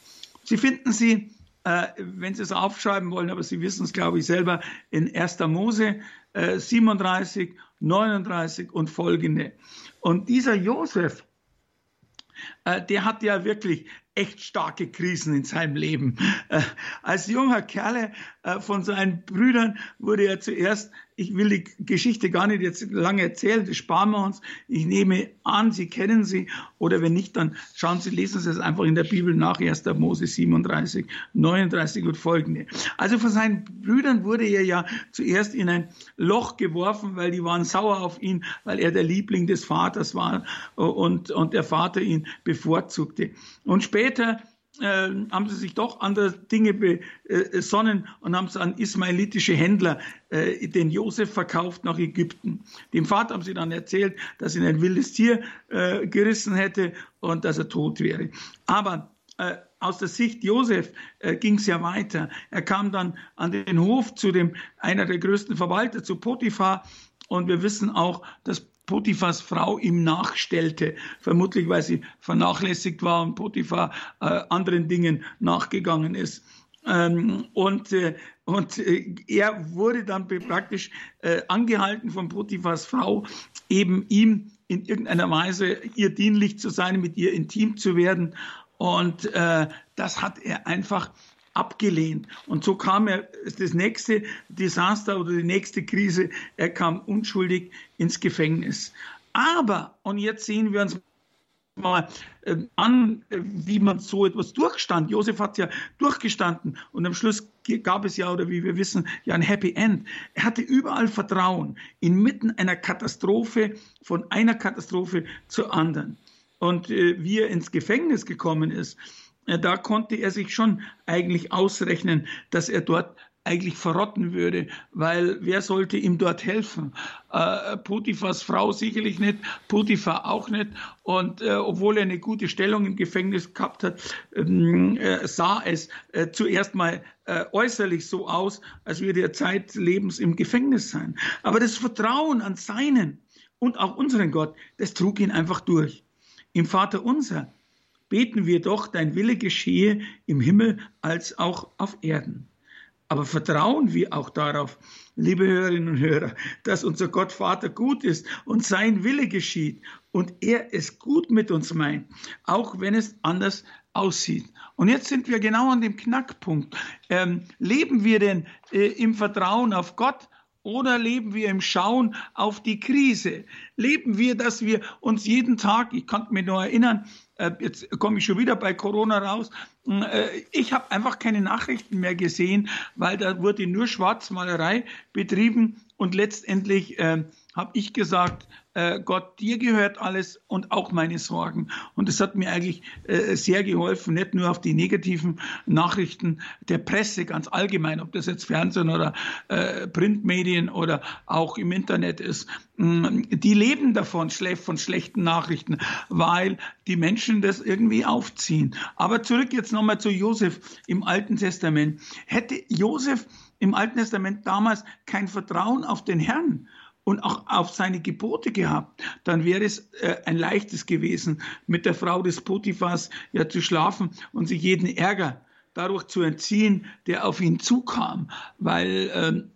Sie finden sie äh, wenn Sie es aufschreiben wollen, aber Sie wissen es, glaube ich, selber, in 1. Mose äh, 37, 39 und folgende. Und dieser Josef, äh, der hat ja wirklich echt starke Krisen in seinem Leben. Äh, als junger Kerle äh, von seinen Brüdern wurde er zuerst ich will die Geschichte gar nicht jetzt lange erzählen, das sparen wir uns. Ich nehme an, Sie kennen sie oder wenn nicht, dann schauen Sie, lesen Sie es einfach in der Bibel nach, 1. Mose 37, 39 und folgende. Also von seinen Brüdern wurde er ja zuerst in ein Loch geworfen, weil die waren sauer auf ihn, weil er der Liebling des Vaters war und, und der Vater ihn bevorzugte. Und später äh, haben sie sich doch andere Dinge besonnen und haben es an ismaelitische Händler äh, den Josef verkauft nach Ägypten. Dem Vater haben sie dann erzählt, dass ihn ein wildes Tier äh, gerissen hätte und dass er tot wäre. Aber äh, aus der Sicht Josef äh, ging es ja weiter. Er kam dann an den Hof zu dem einer der größten Verwalter, zu Potiphar. Und wir wissen auch, dass Potiphas Frau ihm nachstellte, vermutlich weil sie vernachlässigt war und Potiphar äh, anderen Dingen nachgegangen ist. Ähm, und äh, und äh, er wurde dann praktisch äh, angehalten von Potiphas Frau, eben ihm in irgendeiner Weise ihr dienlich zu sein, mit ihr intim zu werden. Und äh, das hat er einfach abgelehnt. Und so kam er, das nächste Desaster oder die nächste Krise, er kam unschuldig ins Gefängnis. Aber, und jetzt sehen wir uns mal äh, an, wie man so etwas durchstand. Josef hat ja durchgestanden und am Schluss gab es ja, oder wie wir wissen, ja ein Happy End. Er hatte überall Vertrauen, inmitten einer Katastrophe, von einer Katastrophe zur anderen. Und äh, wie er ins Gefängnis gekommen ist, da konnte er sich schon eigentlich ausrechnen, dass er dort eigentlich verrotten würde, weil wer sollte ihm dort helfen? Äh, Potiphas Frau sicherlich nicht, Potiphar auch nicht. Und äh, obwohl er eine gute Stellung im Gefängnis gehabt hat, ähm, äh, sah es äh, zuerst mal äh, äußerlich so aus, als würde er zeitlebens im Gefängnis sein. Aber das Vertrauen an seinen und auch unseren Gott, das trug ihn einfach durch. Im Vater unser beten wir doch, dein Wille geschehe im Himmel als auch auf Erden. Aber vertrauen wir auch darauf, liebe Hörerinnen und Hörer, dass unser Gott Vater gut ist und sein Wille geschieht und er es gut mit uns meint, auch wenn es anders aussieht. Und jetzt sind wir genau an dem Knackpunkt. Ähm, leben wir denn äh, im Vertrauen auf Gott oder leben wir im Schauen auf die Krise? Leben wir, dass wir uns jeden Tag, ich kann mich nur erinnern, jetzt komme ich schon wieder bei Corona raus, hm, äh, ich habe einfach keine Nachrichten mehr gesehen, weil da wurde nur Schwarzmalerei betrieben und letztendlich äh, habe ich gesagt, äh, Gott, dir gehört alles und auch meine Sorgen. Und es hat mir eigentlich äh, sehr geholfen, nicht nur auf die negativen Nachrichten der Presse ganz allgemein, ob das jetzt Fernsehen oder äh, Printmedien oder auch im Internet ist. Mm, die leben davon, von schlechten Nachrichten, weil die Menschen das irgendwie aufziehen. Aber zurück jetzt nochmal zu Josef im Alten Testament. Hätte Josef im Alten Testament damals kein Vertrauen auf den Herrn, und auch auf seine Gebote gehabt, dann wäre es äh, ein leichtes gewesen, mit der Frau des Potiphas ja zu schlafen und sich jeden Ärger dadurch zu entziehen, der auf ihn zukam, weil ähm,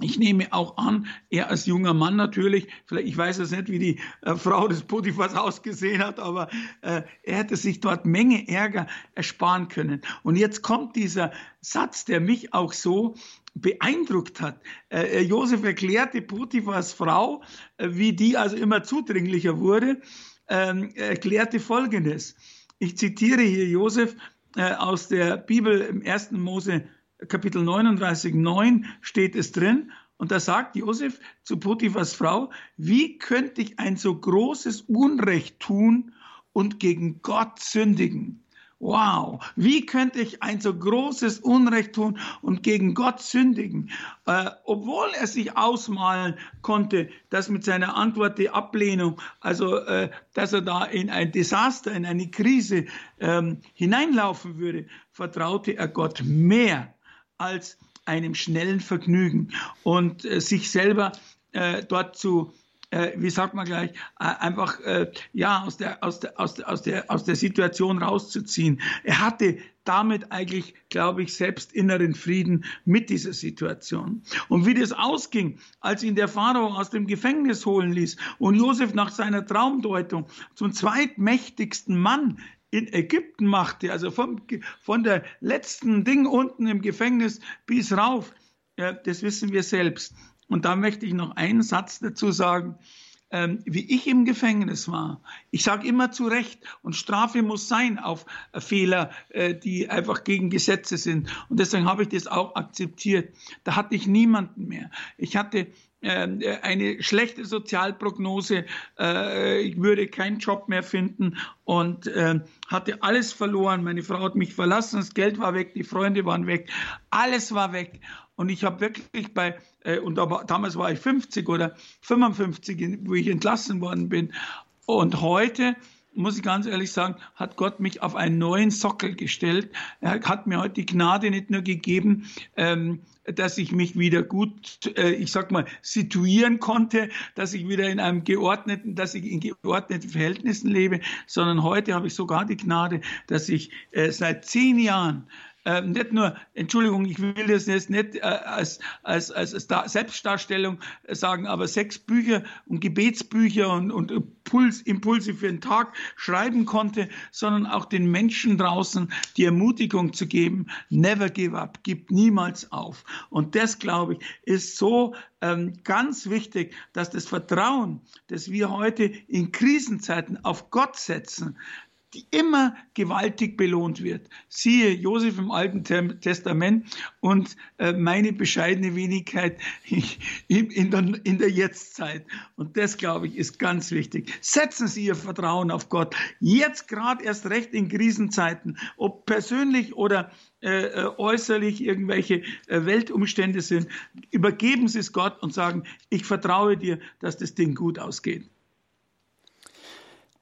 ich nehme auch an, er als junger Mann natürlich, vielleicht, ich weiß jetzt nicht, wie die äh, Frau des Potiphas <laughs> ausgesehen hat, aber äh, er hätte sich dort Menge Ärger ersparen können. Und jetzt kommt dieser Satz, der mich auch so beeindruckt hat. Äh, äh, Josef erklärte Potiphas Frau, äh, wie die also immer zudringlicher wurde, ähm, erklärte Folgendes. Ich zitiere hier Josef äh, aus der Bibel im 1. Mose Kapitel 39, 9 steht es drin. Und da sagt Josef zu Potiphas Frau, wie könnte ich ein so großes Unrecht tun und gegen Gott sündigen? wow, wie könnte ich ein so großes Unrecht tun und gegen Gott sündigen? Äh, obwohl er sich ausmalen konnte, dass mit seiner Antwort die Ablehnung, also äh, dass er da in ein Desaster, in eine Krise ähm, hineinlaufen würde, vertraute er Gott mehr als einem schnellen Vergnügen und äh, sich selber äh, dort zu äh, wie sagt man gleich, äh, einfach äh, ja aus der, aus, der, aus, der, aus, der, aus der Situation rauszuziehen. Er hatte damit eigentlich, glaube ich, selbst inneren Frieden mit dieser Situation. Und wie das ausging, als ihn der Pharao aus dem Gefängnis holen ließ und Josef nach seiner Traumdeutung zum zweitmächtigsten Mann in Ägypten machte, also vom, von der letzten Ding unten im Gefängnis bis rauf, das wissen wir selbst. Und da möchte ich noch einen Satz dazu sagen. Ähm, wie ich im Gefängnis war. Ich sage immer zu Recht, und Strafe muss sein auf äh, Fehler, äh, die einfach gegen Gesetze sind. Und deswegen habe ich das auch akzeptiert. Da hatte ich niemanden mehr. Ich hatte eine schlechte Sozialprognose, äh, ich würde keinen Job mehr finden und äh, hatte alles verloren. Meine Frau hat mich verlassen, das Geld war weg, die Freunde waren weg, alles war weg. Und ich habe wirklich bei, äh, und damals war ich 50 oder 55, wo ich entlassen worden bin. Und heute, muss ich ganz ehrlich sagen, hat Gott mich auf einen neuen Sockel gestellt. Er hat mir heute die Gnade nicht nur gegeben, ähm, dass ich mich wieder gut, äh, ich sag mal, situieren konnte, dass ich wieder in einem geordneten, dass ich in geordneten Verhältnissen lebe, sondern heute habe ich sogar die Gnade, dass ich äh, seit zehn Jahren äh, nicht nur, Entschuldigung, ich will das jetzt nicht äh, als, als, als, Selbstdarstellung sagen, aber sechs Bücher und Gebetsbücher und, und Puls, Impulse für den Tag schreiben konnte, sondern auch den Menschen draußen die Ermutigung zu geben, never give up, gib niemals auf. Und das, glaube ich, ist so ähm, ganz wichtig, dass das Vertrauen, das wir heute in Krisenzeiten auf Gott setzen, die immer gewaltig belohnt wird. Siehe Josef im Alten Testament und äh, meine bescheidene Wenigkeit <laughs> in der, in der Jetztzeit. Und das, glaube ich, ist ganz wichtig. Setzen Sie Ihr Vertrauen auf Gott. Jetzt gerade erst recht in Krisenzeiten, ob persönlich oder äh, äh äußerlich irgendwelche Weltumstände sind, übergeben Sie es Gott und sagen, ich vertraue dir, dass das Ding gut ausgeht.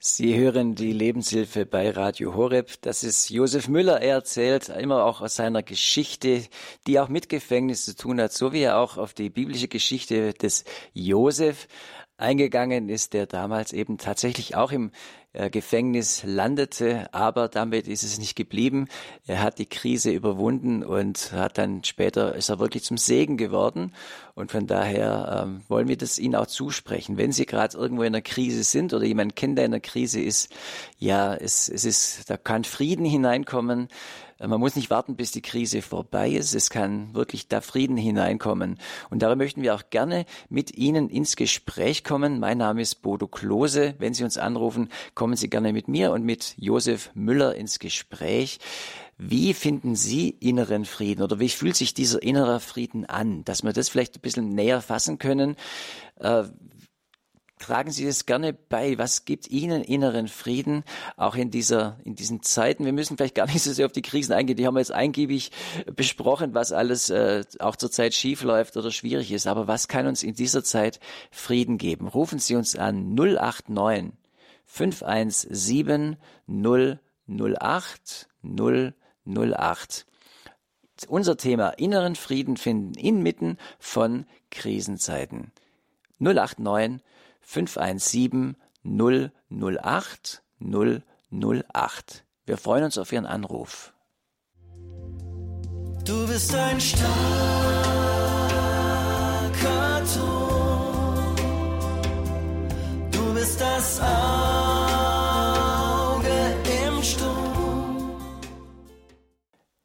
Sie hören die Lebenshilfe bei Radio Horeb. Das ist Josef Müller. Er erzählt immer auch aus seiner Geschichte, die auch mit Gefängnis zu tun hat, so wie er auch auf die biblische Geschichte des Josef eingegangen ist, der damals eben tatsächlich auch im Gefängnis landete, aber damit ist es nicht geblieben. Er hat die Krise überwunden und hat dann später ist er wirklich zum Segen geworden. Und von daher ähm, wollen wir das Ihnen auch zusprechen. Wenn Sie gerade irgendwo in einer Krise sind oder jemand kennt, der in einer Krise ist, ja, es, es ist, da kann Frieden hineinkommen. Man muss nicht warten, bis die Krise vorbei ist. Es kann wirklich da Frieden hineinkommen. Und darum möchten wir auch gerne mit Ihnen ins Gespräch kommen. Mein Name ist Bodo Klose. Wenn Sie uns anrufen, kommen Sie gerne mit mir und mit Josef Müller ins Gespräch. Wie finden Sie inneren Frieden oder wie fühlt sich dieser innere Frieden an? Dass wir das vielleicht ein bisschen näher fassen können. Äh, tragen Sie es gerne bei. Was gibt Ihnen inneren Frieden, auch in dieser, in diesen Zeiten? Wir müssen vielleicht gar nicht so sehr auf die Krisen eingehen. Die haben wir jetzt eingiebig besprochen, was alles äh, auch zurzeit schief läuft oder schwierig ist. Aber was kann uns in dieser Zeit Frieden geben? Rufen Sie uns an 089 517 008 008. Unser Thema inneren Frieden finden inmitten von Krisenzeiten. 089 517 008 008. Wir freuen uns auf Ihren Anruf. Du bist ein starker Ton. Du bist das Auge im Sturm.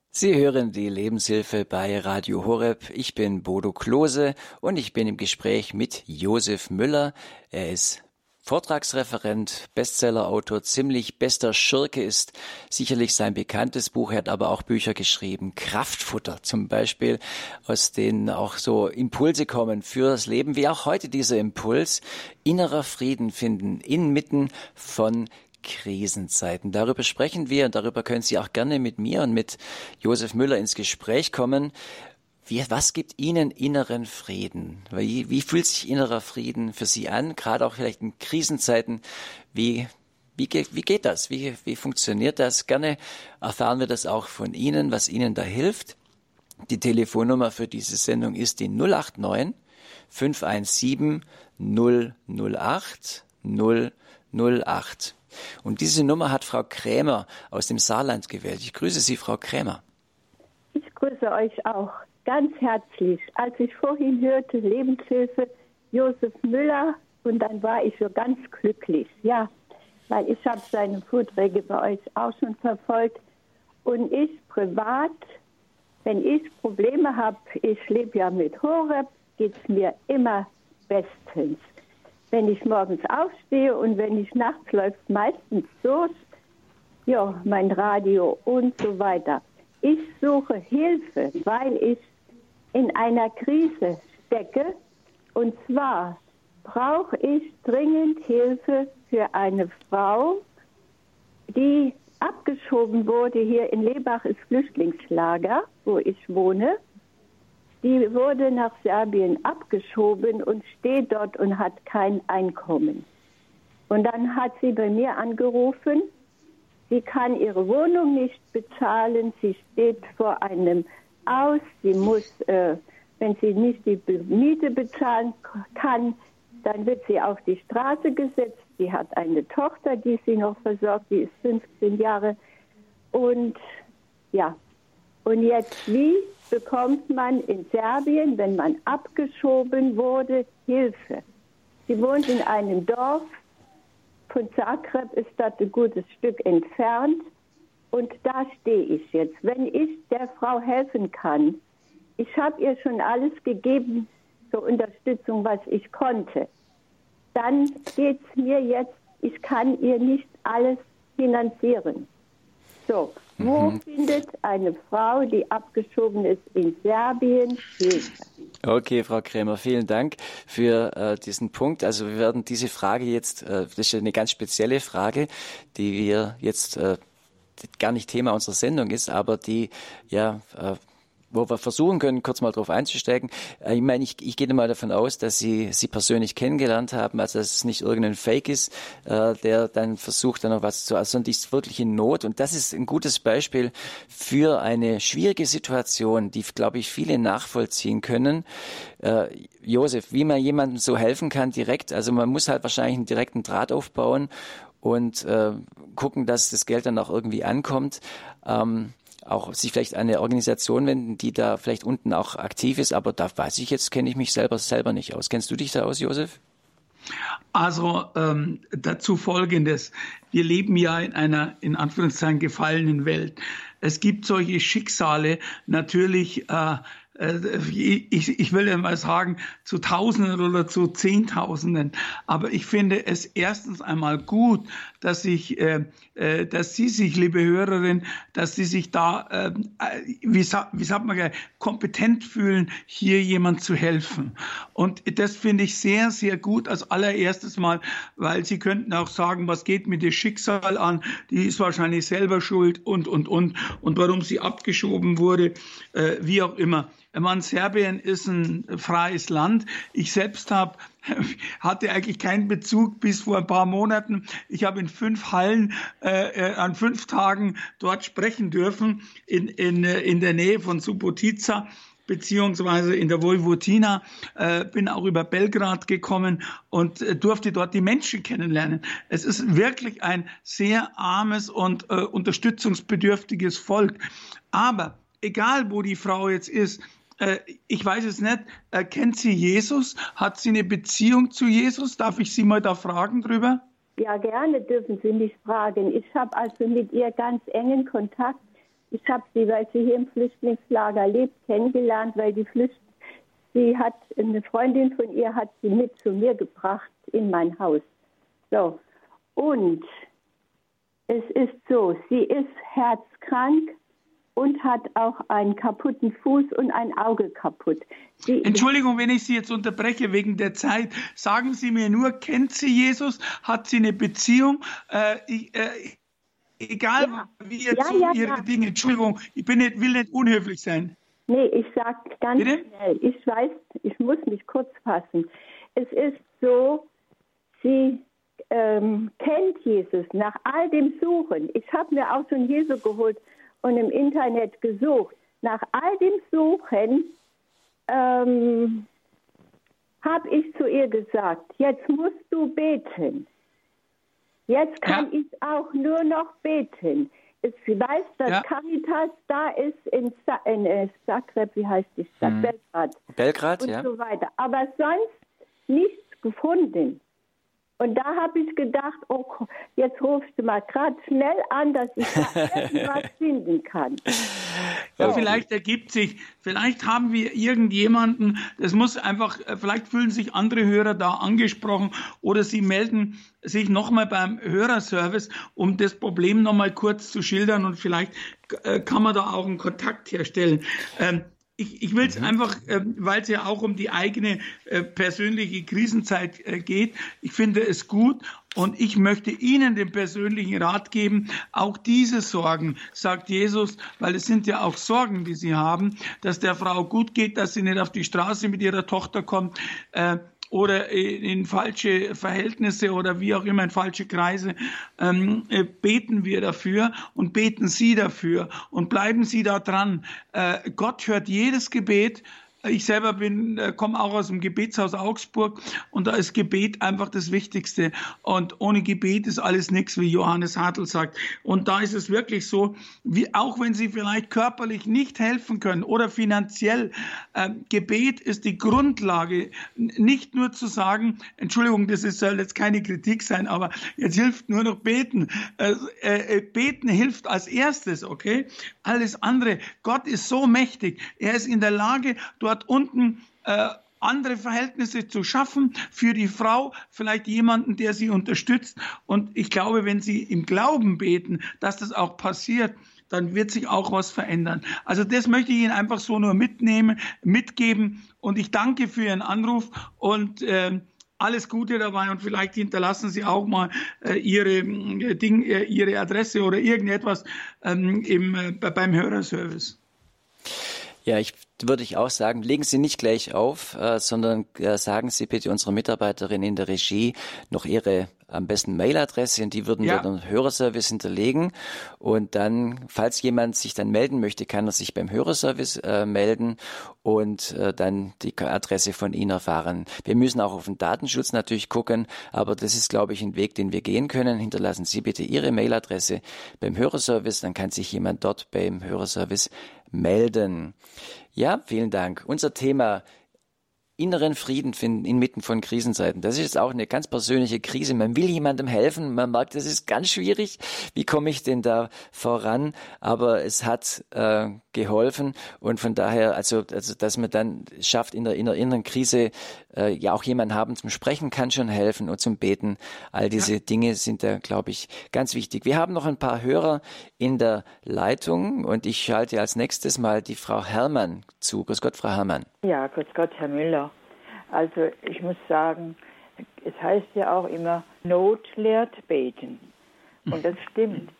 Sie hören die Lebenshilfe bei Radio Horeb. Ich bin Bodo Klose und ich bin im Gespräch mit Josef Müller. Er ist Vortragsreferent, Bestsellerautor, ziemlich bester Schurke ist sicherlich sein bekanntes Buch. Er hat aber auch Bücher geschrieben, Kraftfutter zum Beispiel, aus denen auch so Impulse kommen für das Leben, wie auch heute dieser Impuls, innerer Frieden finden inmitten von Krisenzeiten. Darüber sprechen wir und darüber können Sie auch gerne mit mir und mit Josef Müller ins Gespräch kommen. Wie, was gibt Ihnen inneren Frieden? Wie, wie fühlt sich innerer Frieden für Sie an, gerade auch vielleicht in Krisenzeiten? Wie, wie, wie geht das? Wie, wie funktioniert das? Gerne erfahren wir das auch von Ihnen, was Ihnen da hilft. Die Telefonnummer für diese Sendung ist die 089 517 008 008. Und diese Nummer hat Frau Krämer aus dem Saarland gewählt. Ich grüße Sie, Frau Krämer. Ich grüße euch auch ganz herzlich. Als ich vorhin hörte, Lebenshilfe, Josef Müller, und dann war ich so ganz glücklich. Ja, weil ich habe seine Vorträge bei euch auch schon verfolgt. Und ich privat, wenn ich Probleme habe, ich lebe ja mit Horeb, geht es mir immer bestens. Wenn ich morgens aufstehe und wenn ich nachts läuft meistens durch, ja, mein Radio und so weiter. Ich suche Hilfe, weil ich in einer Krise stecke. Und zwar brauche ich dringend Hilfe für eine Frau, die abgeschoben wurde hier in Lebach ist Flüchtlingslager, wo ich wohne. Die wurde nach Serbien abgeschoben und steht dort und hat kein Einkommen. Und dann hat sie bei mir angerufen, sie kann ihre Wohnung nicht bezahlen, sie steht vor einem aus, sie muss, äh, wenn sie nicht die Miete bezahlen kann, dann wird sie auf die Straße gesetzt. Sie hat eine Tochter, die sie noch versorgt, die ist 15 Jahre. Und ja, und jetzt, wie bekommt man in Serbien, wenn man abgeschoben wurde, Hilfe? Sie wohnt in einem Dorf, von Zagreb ist das ein gutes Stück entfernt. Und da stehe ich jetzt. Wenn ich der Frau helfen kann, ich habe ihr schon alles gegeben zur Unterstützung, was ich konnte, dann geht es mir jetzt, ich kann ihr nicht alles finanzieren. So, wo mhm. findet eine Frau, die abgeschoben ist in Serbien, Hilfe? Okay, Frau Krämer, vielen Dank für äh, diesen Punkt. Also wir werden diese Frage jetzt, äh, das ist eine ganz spezielle Frage, die wir jetzt äh, gar nicht Thema unserer Sendung ist, aber die ja äh, wo wir versuchen können, kurz mal drauf einzusteigen. Äh, ich meine, ich, ich gehe mal davon aus, dass Sie sie persönlich kennengelernt haben, also dass es nicht irgendein Fake ist, äh, der dann versucht, dann noch was zu, also die ist wirklich in Not. Und das ist ein gutes Beispiel für eine schwierige Situation, die, glaube ich, viele nachvollziehen können. Äh, Josef, wie man jemandem so helfen kann direkt, also man muss halt wahrscheinlich einen direkten Draht aufbauen und äh, gucken, dass das Geld dann auch irgendwie ankommt. Ähm, auch sich vielleicht an eine Organisation wenden, die da vielleicht unten auch aktiv ist, aber da weiß ich jetzt, kenne ich mich selber selber nicht aus. Kennst du dich da aus, Josef? Also ähm, dazu Folgendes. Wir leben ja in einer in Anführungszeichen gefallenen Welt. Es gibt solche Schicksale natürlich äh, ich, ich will ja mal sagen, zu Tausenden oder zu Zehntausenden. Aber ich finde es erstens einmal gut, dass ich, äh, äh, dass Sie sich, liebe Hörerin, dass Sie sich da, äh, wie, wie sagt man, kompetent fühlen, hier jemand zu helfen. Und das finde ich sehr, sehr gut als allererstes mal, weil Sie könnten auch sagen, was geht mit dem Schicksal an? Die ist wahrscheinlich selber schuld und, und, und. Und warum sie abgeschoben wurde, äh, wie auch immer. Man, Serbien ist ein freies Land. Ich selbst habe <laughs> hatte eigentlich keinen Bezug bis vor ein paar Monaten. Ich habe in fünf Hallen äh, äh, an fünf Tagen dort sprechen dürfen in, in, äh, in der Nähe von Subotica beziehungsweise in der Vojvodina, äh, bin auch über Belgrad gekommen und äh, durfte dort die Menschen kennenlernen. Es ist wirklich ein sehr armes und äh, unterstützungsbedürftiges Volk. Aber egal, wo die Frau jetzt ist, ich weiß es nicht, äh, kennt sie Jesus? Hat sie eine Beziehung zu Jesus? Darf ich Sie mal da fragen drüber? Ja, gerne dürfen Sie mich fragen. Ich habe also mit ihr ganz engen Kontakt. Ich habe sie, weil sie hier im Flüchtlingslager lebt, kennengelernt, weil die Flücht sie hat, eine Freundin von ihr hat sie mit zu mir gebracht in mein Haus. So. Und es ist so, sie ist herzkrank und hat auch einen kaputten Fuß und ein Auge kaputt. Sie, Entschuldigung, wenn ich Sie jetzt unterbreche wegen der Zeit. Sagen Sie mir nur, kennt sie Jesus? Hat sie eine Beziehung? Äh, äh, egal ja. wie jetzt ja, ja, Ihre Dinge. Entschuldigung, ich bin nicht, will nicht unhöflich sein. Nee, ich sage ganz Bitte? schnell. Ich weiß, ich muss mich kurz fassen. Es ist so, sie ähm, kennt Jesus nach all dem Suchen. Ich habe mir auch schon Jesu geholt und im Internet gesucht. Nach all dem Suchen ähm, habe ich zu ihr gesagt, jetzt musst du beten. Jetzt kann ja. ich auch nur noch beten. Ich weiß, dass ja. Caritas da ist in, Sa in äh, Zagreb, wie heißt die Stadt? Hm. Belgrad. Belgrad, und ja. so weiter. Aber sonst nichts gefunden. Und da habe ich gedacht, oh, jetzt rufst du mal gerade schnell an, dass ich da <laughs> irgendwas finden kann. Ja, vielleicht ergibt sich, vielleicht haben wir irgendjemanden, das muss einfach, äh, vielleicht fühlen sich andere Hörer da angesprochen oder sie melden sich nochmal beim Hörerservice, um das Problem nochmal kurz zu schildern und vielleicht äh, kann man da auch einen Kontakt herstellen. Ähm, ich, ich will es mhm. einfach, äh, weil es ja auch um die eigene äh, persönliche Krisenzeit äh, geht. Ich finde es gut und ich möchte Ihnen den persönlichen Rat geben, auch diese Sorgen, sagt Jesus, weil es sind ja auch Sorgen, die Sie haben, dass der Frau gut geht, dass sie nicht auf die Straße mit ihrer Tochter kommt. Oder in falsche Verhältnisse oder wie auch immer in falsche Kreise, ähm, äh, beten wir dafür und beten Sie dafür und bleiben Sie da dran. Äh, Gott hört jedes Gebet ich selber bin, äh, komme auch aus dem Gebetshaus Augsburg und da ist Gebet einfach das Wichtigste. Und ohne Gebet ist alles nichts, wie Johannes Hartl sagt. Und da ist es wirklich so, wie, auch wenn Sie vielleicht körperlich nicht helfen können oder finanziell, äh, Gebet ist die Grundlage, nicht nur zu sagen, Entschuldigung, das ist, soll jetzt keine Kritik sein, aber jetzt hilft nur noch beten. Äh, äh, beten hilft als erstes, okay? Alles andere, Gott ist so mächtig, er ist in der Lage, dort dort unten äh, andere Verhältnisse zu schaffen für die Frau, vielleicht jemanden, der sie unterstützt. Und ich glaube, wenn sie im Glauben beten, dass das auch passiert, dann wird sich auch was verändern. Also das möchte ich Ihnen einfach so nur mitnehmen, mitgeben. Und ich danke für Ihren Anruf und äh, alles Gute dabei und vielleicht hinterlassen Sie auch mal äh, Ihre, äh, Ding, äh, Ihre Adresse oder irgendetwas ähm, im, äh, beim Hörerservice. Ja, ich würde ich auch sagen, legen Sie nicht gleich auf, äh, sondern äh, sagen Sie bitte unserer Mitarbeiterin in der Regie noch Ihre am besten Mailadresse und die würden ja. wir dann Hörerservice hinterlegen. Und dann, falls jemand sich dann melden möchte, kann er sich beim Hörerservice äh, melden und äh, dann die Adresse von Ihnen erfahren. Wir müssen auch auf den Datenschutz natürlich gucken, aber das ist, glaube ich, ein Weg, den wir gehen können. Hinterlassen Sie bitte Ihre Mailadresse beim Hörerservice, dann kann sich jemand dort beim Hörerservice melden. Ja, vielen Dank. Unser Thema inneren Frieden finden inmitten von Krisenzeiten. Das ist jetzt auch eine ganz persönliche Krise. Man will jemandem helfen. Man merkt, das ist ganz schwierig. Wie komme ich denn da voran? Aber es hat äh, geholfen und von daher, also, also dass man dann schafft, in der, in der inneren Krise äh, ja auch jemanden haben zum Sprechen kann schon helfen und zum Beten. All diese ja. Dinge sind da, glaube ich, ganz wichtig. Wir haben noch ein paar Hörer in der Leitung und ich schalte als nächstes mal die Frau Herrmann zu. Grüß Gott, Frau Herrmann. Ja, grüß Gott, Herr Müller. Also ich muss sagen, es heißt ja auch immer, Not lehrt beten. Und das stimmt.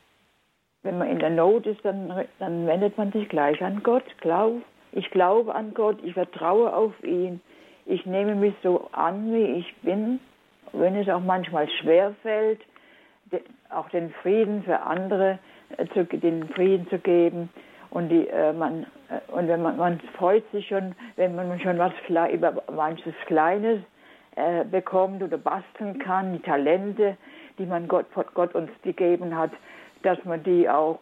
Wenn man in der Not ist, dann, dann wendet man sich gleich an Gott. Glaub, ich glaube an Gott, ich vertraue auf ihn. Ich nehme mich so an, wie ich bin, wenn es auch manchmal schwer fällt, auch den Frieden für andere, äh, den Frieden zu geben. Und, die, äh, man, und wenn man, man freut sich schon, wenn man schon was über manches Kleines äh, bekommt oder basteln kann, die Talente, die man Gott, Gott uns gegeben hat, dass man die auch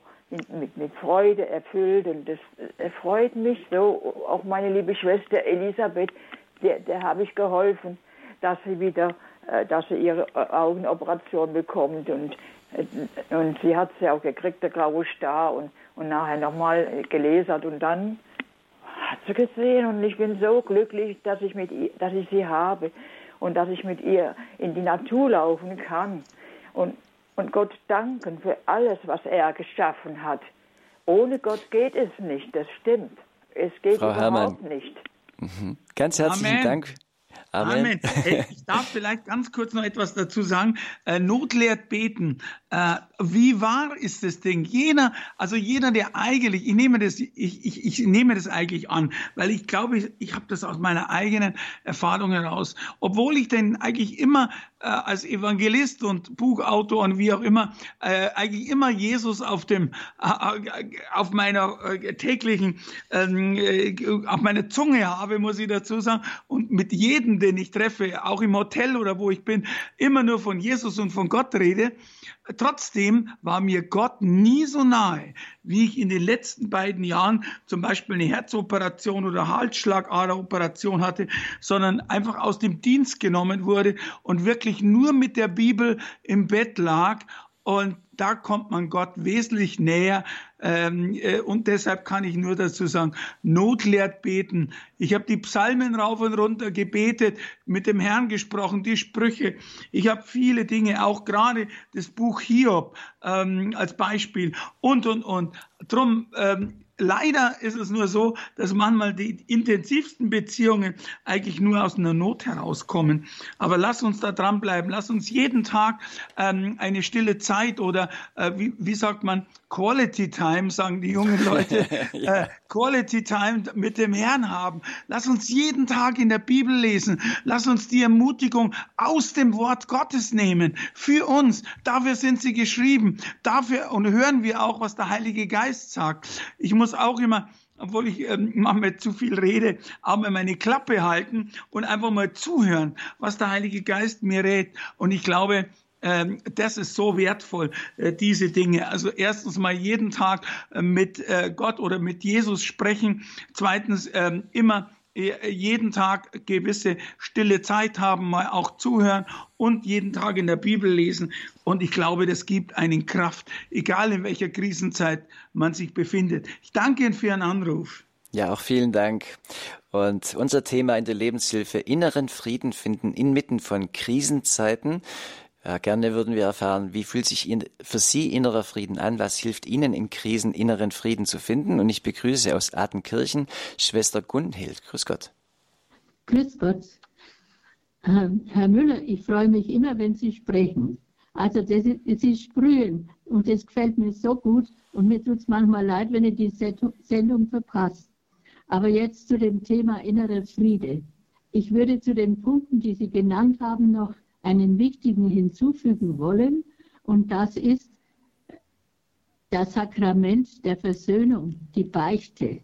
mit, mit Freude erfüllt. Und das erfreut mich so. Auch meine liebe Schwester Elisabeth, der, der habe ich geholfen, dass sie wieder, äh, dass sie ihre Augenoperation bekommt. Und, äh, und sie hat sie auch gekriegt, der graue Star. Und und nachher nochmal gelesen und dann hat sie gesehen und ich bin so glücklich, dass ich, mit ihr, dass ich sie habe und dass ich mit ihr in die Natur laufen kann und, und Gott danken für alles, was er geschaffen hat. Ohne Gott geht es nicht, das stimmt. Es geht Frau überhaupt Herrmann. nicht. Ganz herzlichen Amen. Dank. Amen. Amen. Äh, Ich darf vielleicht ganz kurz noch etwas dazu sagen. Äh, Not lehrt beten. Äh, wie wahr ist das Ding? Jener, also jeder, der eigentlich, ich nehme das, ich, ich, ich nehme das eigentlich an, weil ich glaube, ich, ich habe das aus meiner eigenen Erfahrung heraus. Obwohl ich denn eigentlich immer als Evangelist und Buchautor und wie auch immer, eigentlich immer Jesus auf dem, auf meiner täglichen, ähm, äh, auf meiner Zunge habe, muss ich dazu sagen. Und mit jedem, den ich treffe, auch im Hotel oder wo ich bin, immer nur von Jesus und von Gott rede. Trotzdem war mir Gott nie so nahe, wie ich in den letzten beiden Jahren zum Beispiel eine Herzoperation oder Halsschlagaderoperation hatte, sondern einfach aus dem Dienst genommen wurde und wirklich nur mit der Bibel im Bett lag. Und da kommt man Gott wesentlich näher. Ähm, äh, und deshalb kann ich nur dazu sagen, Not lehrt beten. Ich habe die Psalmen rauf und runter gebetet, mit dem Herrn gesprochen, die Sprüche. Ich habe viele Dinge, auch gerade das Buch Hiob ähm, als Beispiel und, und, und. Drum, ähm, Leider ist es nur so, dass manchmal die intensivsten Beziehungen eigentlich nur aus einer Not herauskommen. Aber lass uns da dranbleiben. Lass uns jeden Tag ähm, eine stille Zeit oder äh, wie, wie sagt man Quality Time, sagen die jungen <laughs> Leute, äh, Quality Time mit dem Herrn haben. Lass uns jeden Tag in der Bibel lesen. Lass uns die Ermutigung aus dem Wort Gottes nehmen. Für uns. Dafür sind sie geschrieben. Dafür und hören wir auch, was der Heilige Geist sagt. Ich muss auch immer obwohl ich ähm, manchmal zu viel rede, mal meine Klappe halten und einfach mal zuhören, was der Heilige Geist mir rät. Und ich glaube, das ist so wertvoll, äh, diese Dinge. Also erstens mal jeden Tag äh, mit äh, Gott oder mit Jesus sprechen. Zweitens ähm, immer jeden Tag gewisse stille Zeit haben, mal auch zuhören und jeden Tag in der Bibel lesen. Und ich glaube, das gibt einen Kraft, egal in welcher Krisenzeit man sich befindet. Ich danke Ihnen für Ihren Anruf. Ja, auch vielen Dank. Und unser Thema in der Lebenshilfe inneren Frieden finden inmitten von Krisenzeiten. Ja, gerne würden wir erfahren, wie fühlt sich für Sie innerer Frieden an? Was hilft Ihnen in Krisen inneren Frieden zu finden? Und ich begrüße aus Atenkirchen Schwester Gunhild. Grüß Gott. Grüß Gott. Ähm, Herr Müller, ich freue mich immer, wenn Sie sprechen. Also das ist, Sie sprühen und das gefällt mir so gut und mir tut es manchmal leid, wenn ich die Sendung verpasse. Aber jetzt zu dem Thema innerer Friede. Ich würde zu den Punkten, die Sie genannt haben, noch einen wichtigen hinzufügen wollen und das ist das Sakrament der Versöhnung, die Beichte.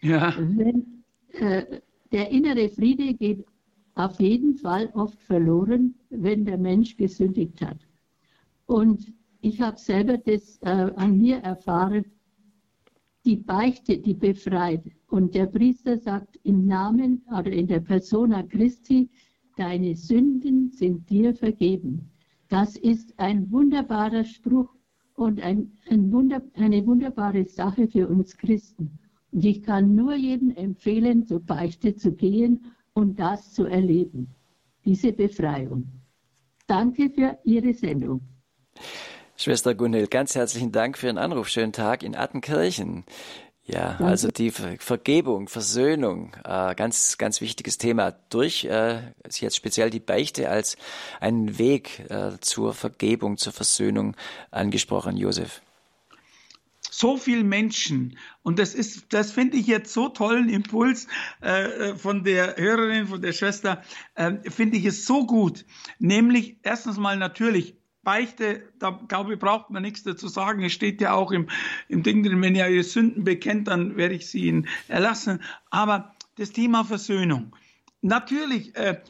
Ja. Wenn, äh, der innere Friede geht auf jeden Fall oft verloren, wenn der Mensch gesündigt hat. Und ich habe selber das äh, an mir erfahren, die Beichte, die befreit. Und der Priester sagt im Namen oder in der Persona Christi, deine Sünden sind dir vergeben. Das ist ein wunderbarer Spruch und ein, ein Wunder, eine wunderbare Sache für uns Christen. Und ich kann nur jedem empfehlen, zur Beichte zu gehen und das zu erleben, diese Befreiung. Danke für Ihre Sendung. Schwester Gunhild, ganz herzlichen Dank für Ihren Anruf. Schönen Tag in Attenkirchen. Ja, Danke. also die Vergebung, Versöhnung, äh, ganz, ganz wichtiges Thema. Durch äh, jetzt speziell die Beichte als einen Weg äh, zur Vergebung, zur Versöhnung angesprochen, Josef. So viel Menschen und das ist, das finde ich jetzt so tollen Impuls äh, von der Hörerin, von der Schwester, äh, finde ich es so gut. Nämlich erstens mal natürlich Beichte, da glaube ich, braucht man nichts dazu sagen. Es steht ja auch im, im Ding drin, wenn ihr ihre Sünden bekennt, dann werde ich sie ihnen erlassen. Aber das Thema Versöhnung. Natürlich, äh,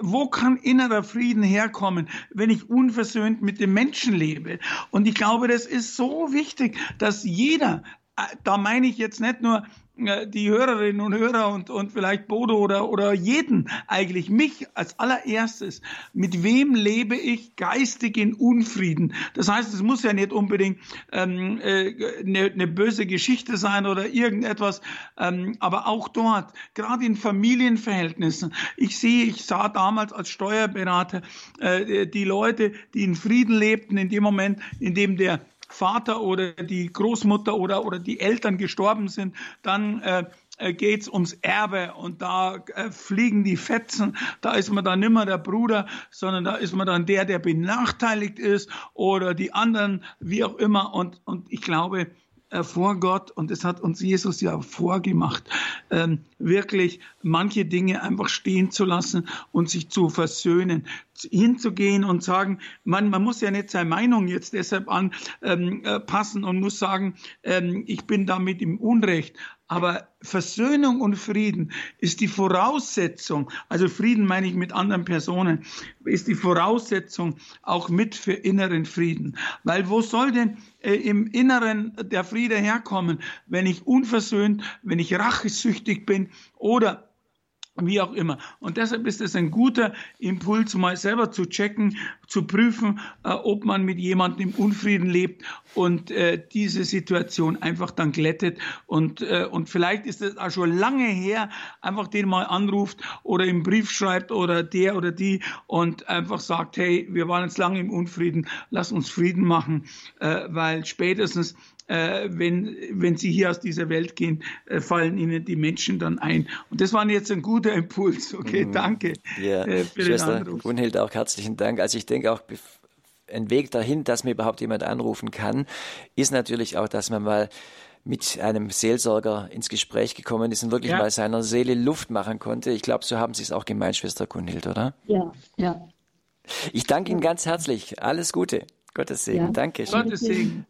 wo kann innerer Frieden herkommen, wenn ich unversöhnt mit dem Menschen lebe? Und ich glaube, das ist so wichtig, dass jeder, äh, da meine ich jetzt nicht nur die Hörerinnen und Hörer und, und vielleicht Bodo oder, oder jeden eigentlich, mich als allererstes, mit wem lebe ich geistig in Unfrieden? Das heißt, es muss ja nicht unbedingt ähm, äh, eine, eine böse Geschichte sein oder irgendetwas, ähm, aber auch dort, gerade in Familienverhältnissen. Ich sehe, ich sah damals als Steuerberater äh, die Leute, die in Frieden lebten, in dem Moment, in dem der Vater oder die Großmutter oder, oder die Eltern gestorben sind, dann äh, äh geht es ums Erbe und da äh, fliegen die Fetzen. Da ist man dann nicht mehr der Bruder, sondern da ist man dann der, der benachteiligt ist oder die anderen, wie auch immer. Und, und ich glaube, äh, vor Gott, und das hat uns Jesus ja vorgemacht, ähm, wirklich manche Dinge einfach stehen zu lassen und sich zu versöhnen, hinzugehen und sagen, man, man muss ja nicht seine Meinung jetzt deshalb anpassen ähm, äh, und muss sagen, ähm, ich bin damit im Unrecht. Aber Versöhnung und Frieden ist die Voraussetzung, also Frieden meine ich mit anderen Personen, ist die Voraussetzung auch mit für inneren Frieden. Weil wo soll denn äh, im Inneren der Friede herkommen, wenn ich unversöhnt, wenn ich rachesüchtig bin oder wie auch immer. Und deshalb ist es ein guter Impuls, mal selber zu checken, zu prüfen, äh, ob man mit jemandem im Unfrieden lebt und äh, diese Situation einfach dann glättet. Und, äh, und vielleicht ist es auch schon lange her, einfach den mal anruft oder im Brief schreibt oder der oder die und einfach sagt, hey, wir waren jetzt lange im Unfrieden, lass uns Frieden machen, äh, weil spätestens äh, wenn, wenn sie hier aus dieser Welt gehen, äh, fallen ihnen die Menschen dann ein. Und das war jetzt ein guter Impuls. <laughs> Okay, mhm. danke ja. äh, für Schwester. Gunhild, auch herzlichen Dank. Also ich denke auch, ein Weg dahin, dass mir überhaupt jemand anrufen kann, ist natürlich auch, dass man mal mit einem Seelsorger ins Gespräch gekommen ist und wirklich ja. mal seiner Seele Luft machen konnte. Ich glaube, so haben Sie es auch gemeint, Schwester Gunhild, oder? Ja, ja. Ich danke Ihnen ganz herzlich. Alles Gute. Gottes Segen. Ja. Danke. Gottes Segen.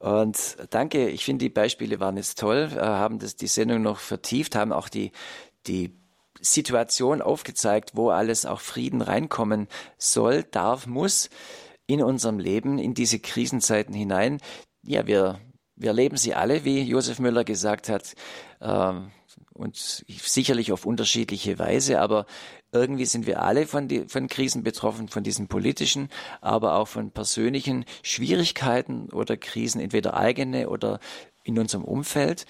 Und danke, ich finde die Beispiele waren jetzt toll, äh, haben das die Sendung noch vertieft, haben auch die, die Situation aufgezeigt, wo alles auch Frieden reinkommen soll, darf, muss in unserem Leben, in diese Krisenzeiten hinein. Ja, wir, wir leben sie alle, wie Josef Müller gesagt hat, äh, und sicherlich auf unterschiedliche Weise, aber irgendwie sind wir alle von, die, von Krisen betroffen, von diesen politischen, aber auch von persönlichen Schwierigkeiten oder Krisen, entweder eigene oder in unserem Umfeld.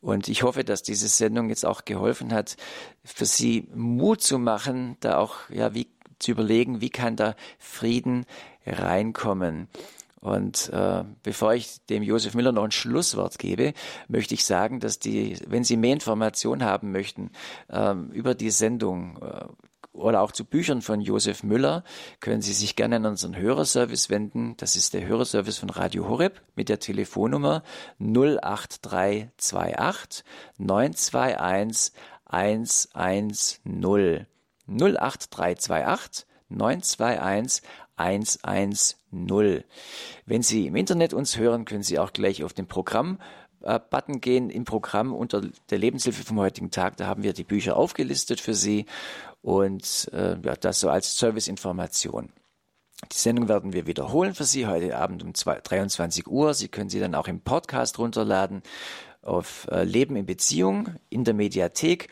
Und ich hoffe, dass diese Sendung jetzt auch geholfen hat, für Sie Mut zu machen, da auch, ja, wie zu überlegen, wie kann da Frieden reinkommen. Und äh, bevor ich dem Josef Müller noch ein Schlusswort gebe, möchte ich sagen, dass die, wenn Sie mehr Informationen haben möchten äh, über die Sendung äh, oder auch zu Büchern von Josef Müller, können Sie sich gerne an unseren Hörerservice wenden. Das ist der Hörerservice von Radio Horeb mit der Telefonnummer 08328 921 110. 08328 921 110. Wenn Sie im Internet uns hören, können Sie auch gleich auf den Programm-Button gehen im Programm unter der Lebenshilfe vom heutigen Tag. Da haben wir die Bücher aufgelistet für Sie und äh, ja, das so als Serviceinformation. Die Sendung werden wir wiederholen für Sie heute Abend um 23 Uhr. Sie können sie dann auch im Podcast runterladen auf äh, Leben in Beziehung in der Mediathek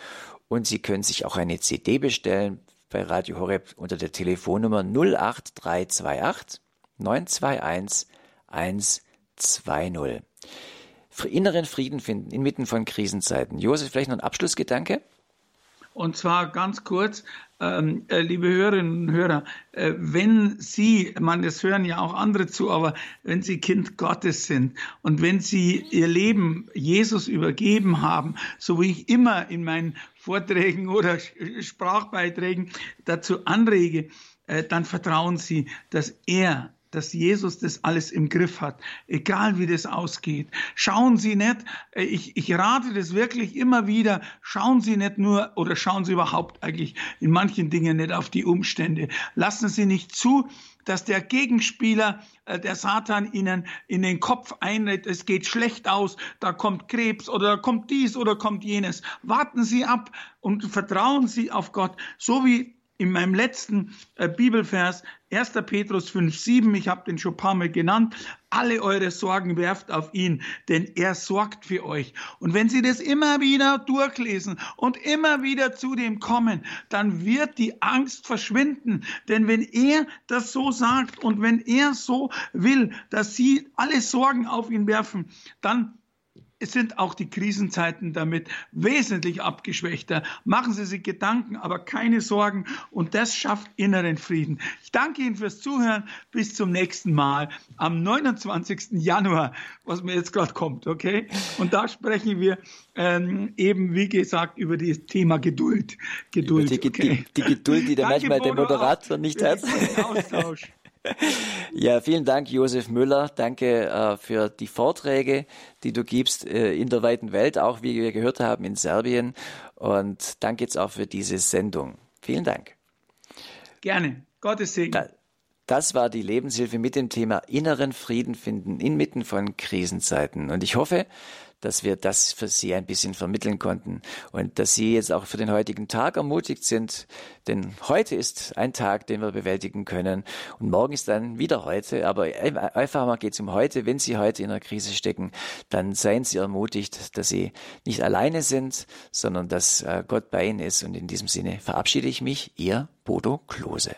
und Sie können sich auch eine CD bestellen bei Radio Horeb unter der Telefonnummer 08328 921 120. Für inneren Frieden finden inmitten von Krisenzeiten. Josef, vielleicht noch ein Abschlussgedanke? Und zwar ganz kurz, ähm, äh, liebe Hörerinnen und Hörer, äh, wenn Sie, man, das hören ja auch andere zu, aber wenn Sie Kind Gottes sind und wenn Sie Ihr Leben Jesus übergeben haben, so wie ich immer in meinen Vorträgen oder Sprachbeiträgen dazu anrege, äh, dann vertrauen Sie, dass er dass Jesus das alles im Griff hat, egal wie das ausgeht. Schauen Sie nicht, äh, ich, ich rate das wirklich immer wieder, schauen Sie nicht nur oder schauen Sie überhaupt eigentlich in manchen Dingen nicht auf die Umstände. Lassen Sie nicht zu, dass der Gegenspieler, äh, der Satan Ihnen in den Kopf einredet, es geht schlecht aus, da kommt Krebs oder da kommt dies oder kommt jenes. Warten Sie ab und vertrauen Sie auf Gott, so wie in meinem letzten äh, Bibelvers 1. Petrus 5,7, ich habe den schon ein paar Mal genannt, alle eure Sorgen werft auf ihn, denn er sorgt für euch. Und wenn Sie das immer wieder durchlesen und immer wieder zu dem kommen, dann wird die Angst verschwinden. Denn wenn er das so sagt und wenn er so will, dass Sie alle Sorgen auf ihn werfen, dann sind auch die Krisenzeiten damit wesentlich abgeschwächter. Machen Sie sich Gedanken, aber keine Sorgen und das schafft inneren Frieden. Ich danke Ihnen fürs Zuhören. Bis zum nächsten Mal am 29. Januar, was mir jetzt gerade kommt, okay? Und da sprechen wir ähm, eben, wie gesagt, über das Thema Geduld. Geduld. Die, okay. die, die Geduld, die da manchmal der Moderator nicht hat. Austausch. Ja, vielen Dank, Josef Müller. Danke äh, für die Vorträge, die du gibst äh, in der weiten Welt, auch wie wir gehört haben in Serbien. Und danke jetzt auch für diese Sendung. Vielen Dank. Gerne. Gottes Segen. Da, das war die Lebenshilfe mit dem Thema inneren Frieden finden inmitten von Krisenzeiten. Und ich hoffe, dass wir das für Sie ein bisschen vermitteln konnten und dass Sie jetzt auch für den heutigen Tag ermutigt sind, denn heute ist ein Tag, den wir bewältigen können und morgen ist dann wieder heute, aber einfach mal geht es um heute. Wenn Sie heute in einer Krise stecken, dann seien Sie ermutigt, dass Sie nicht alleine sind, sondern dass äh, Gott bei Ihnen ist und in diesem Sinne verabschiede ich mich, Ihr Bodo Klose.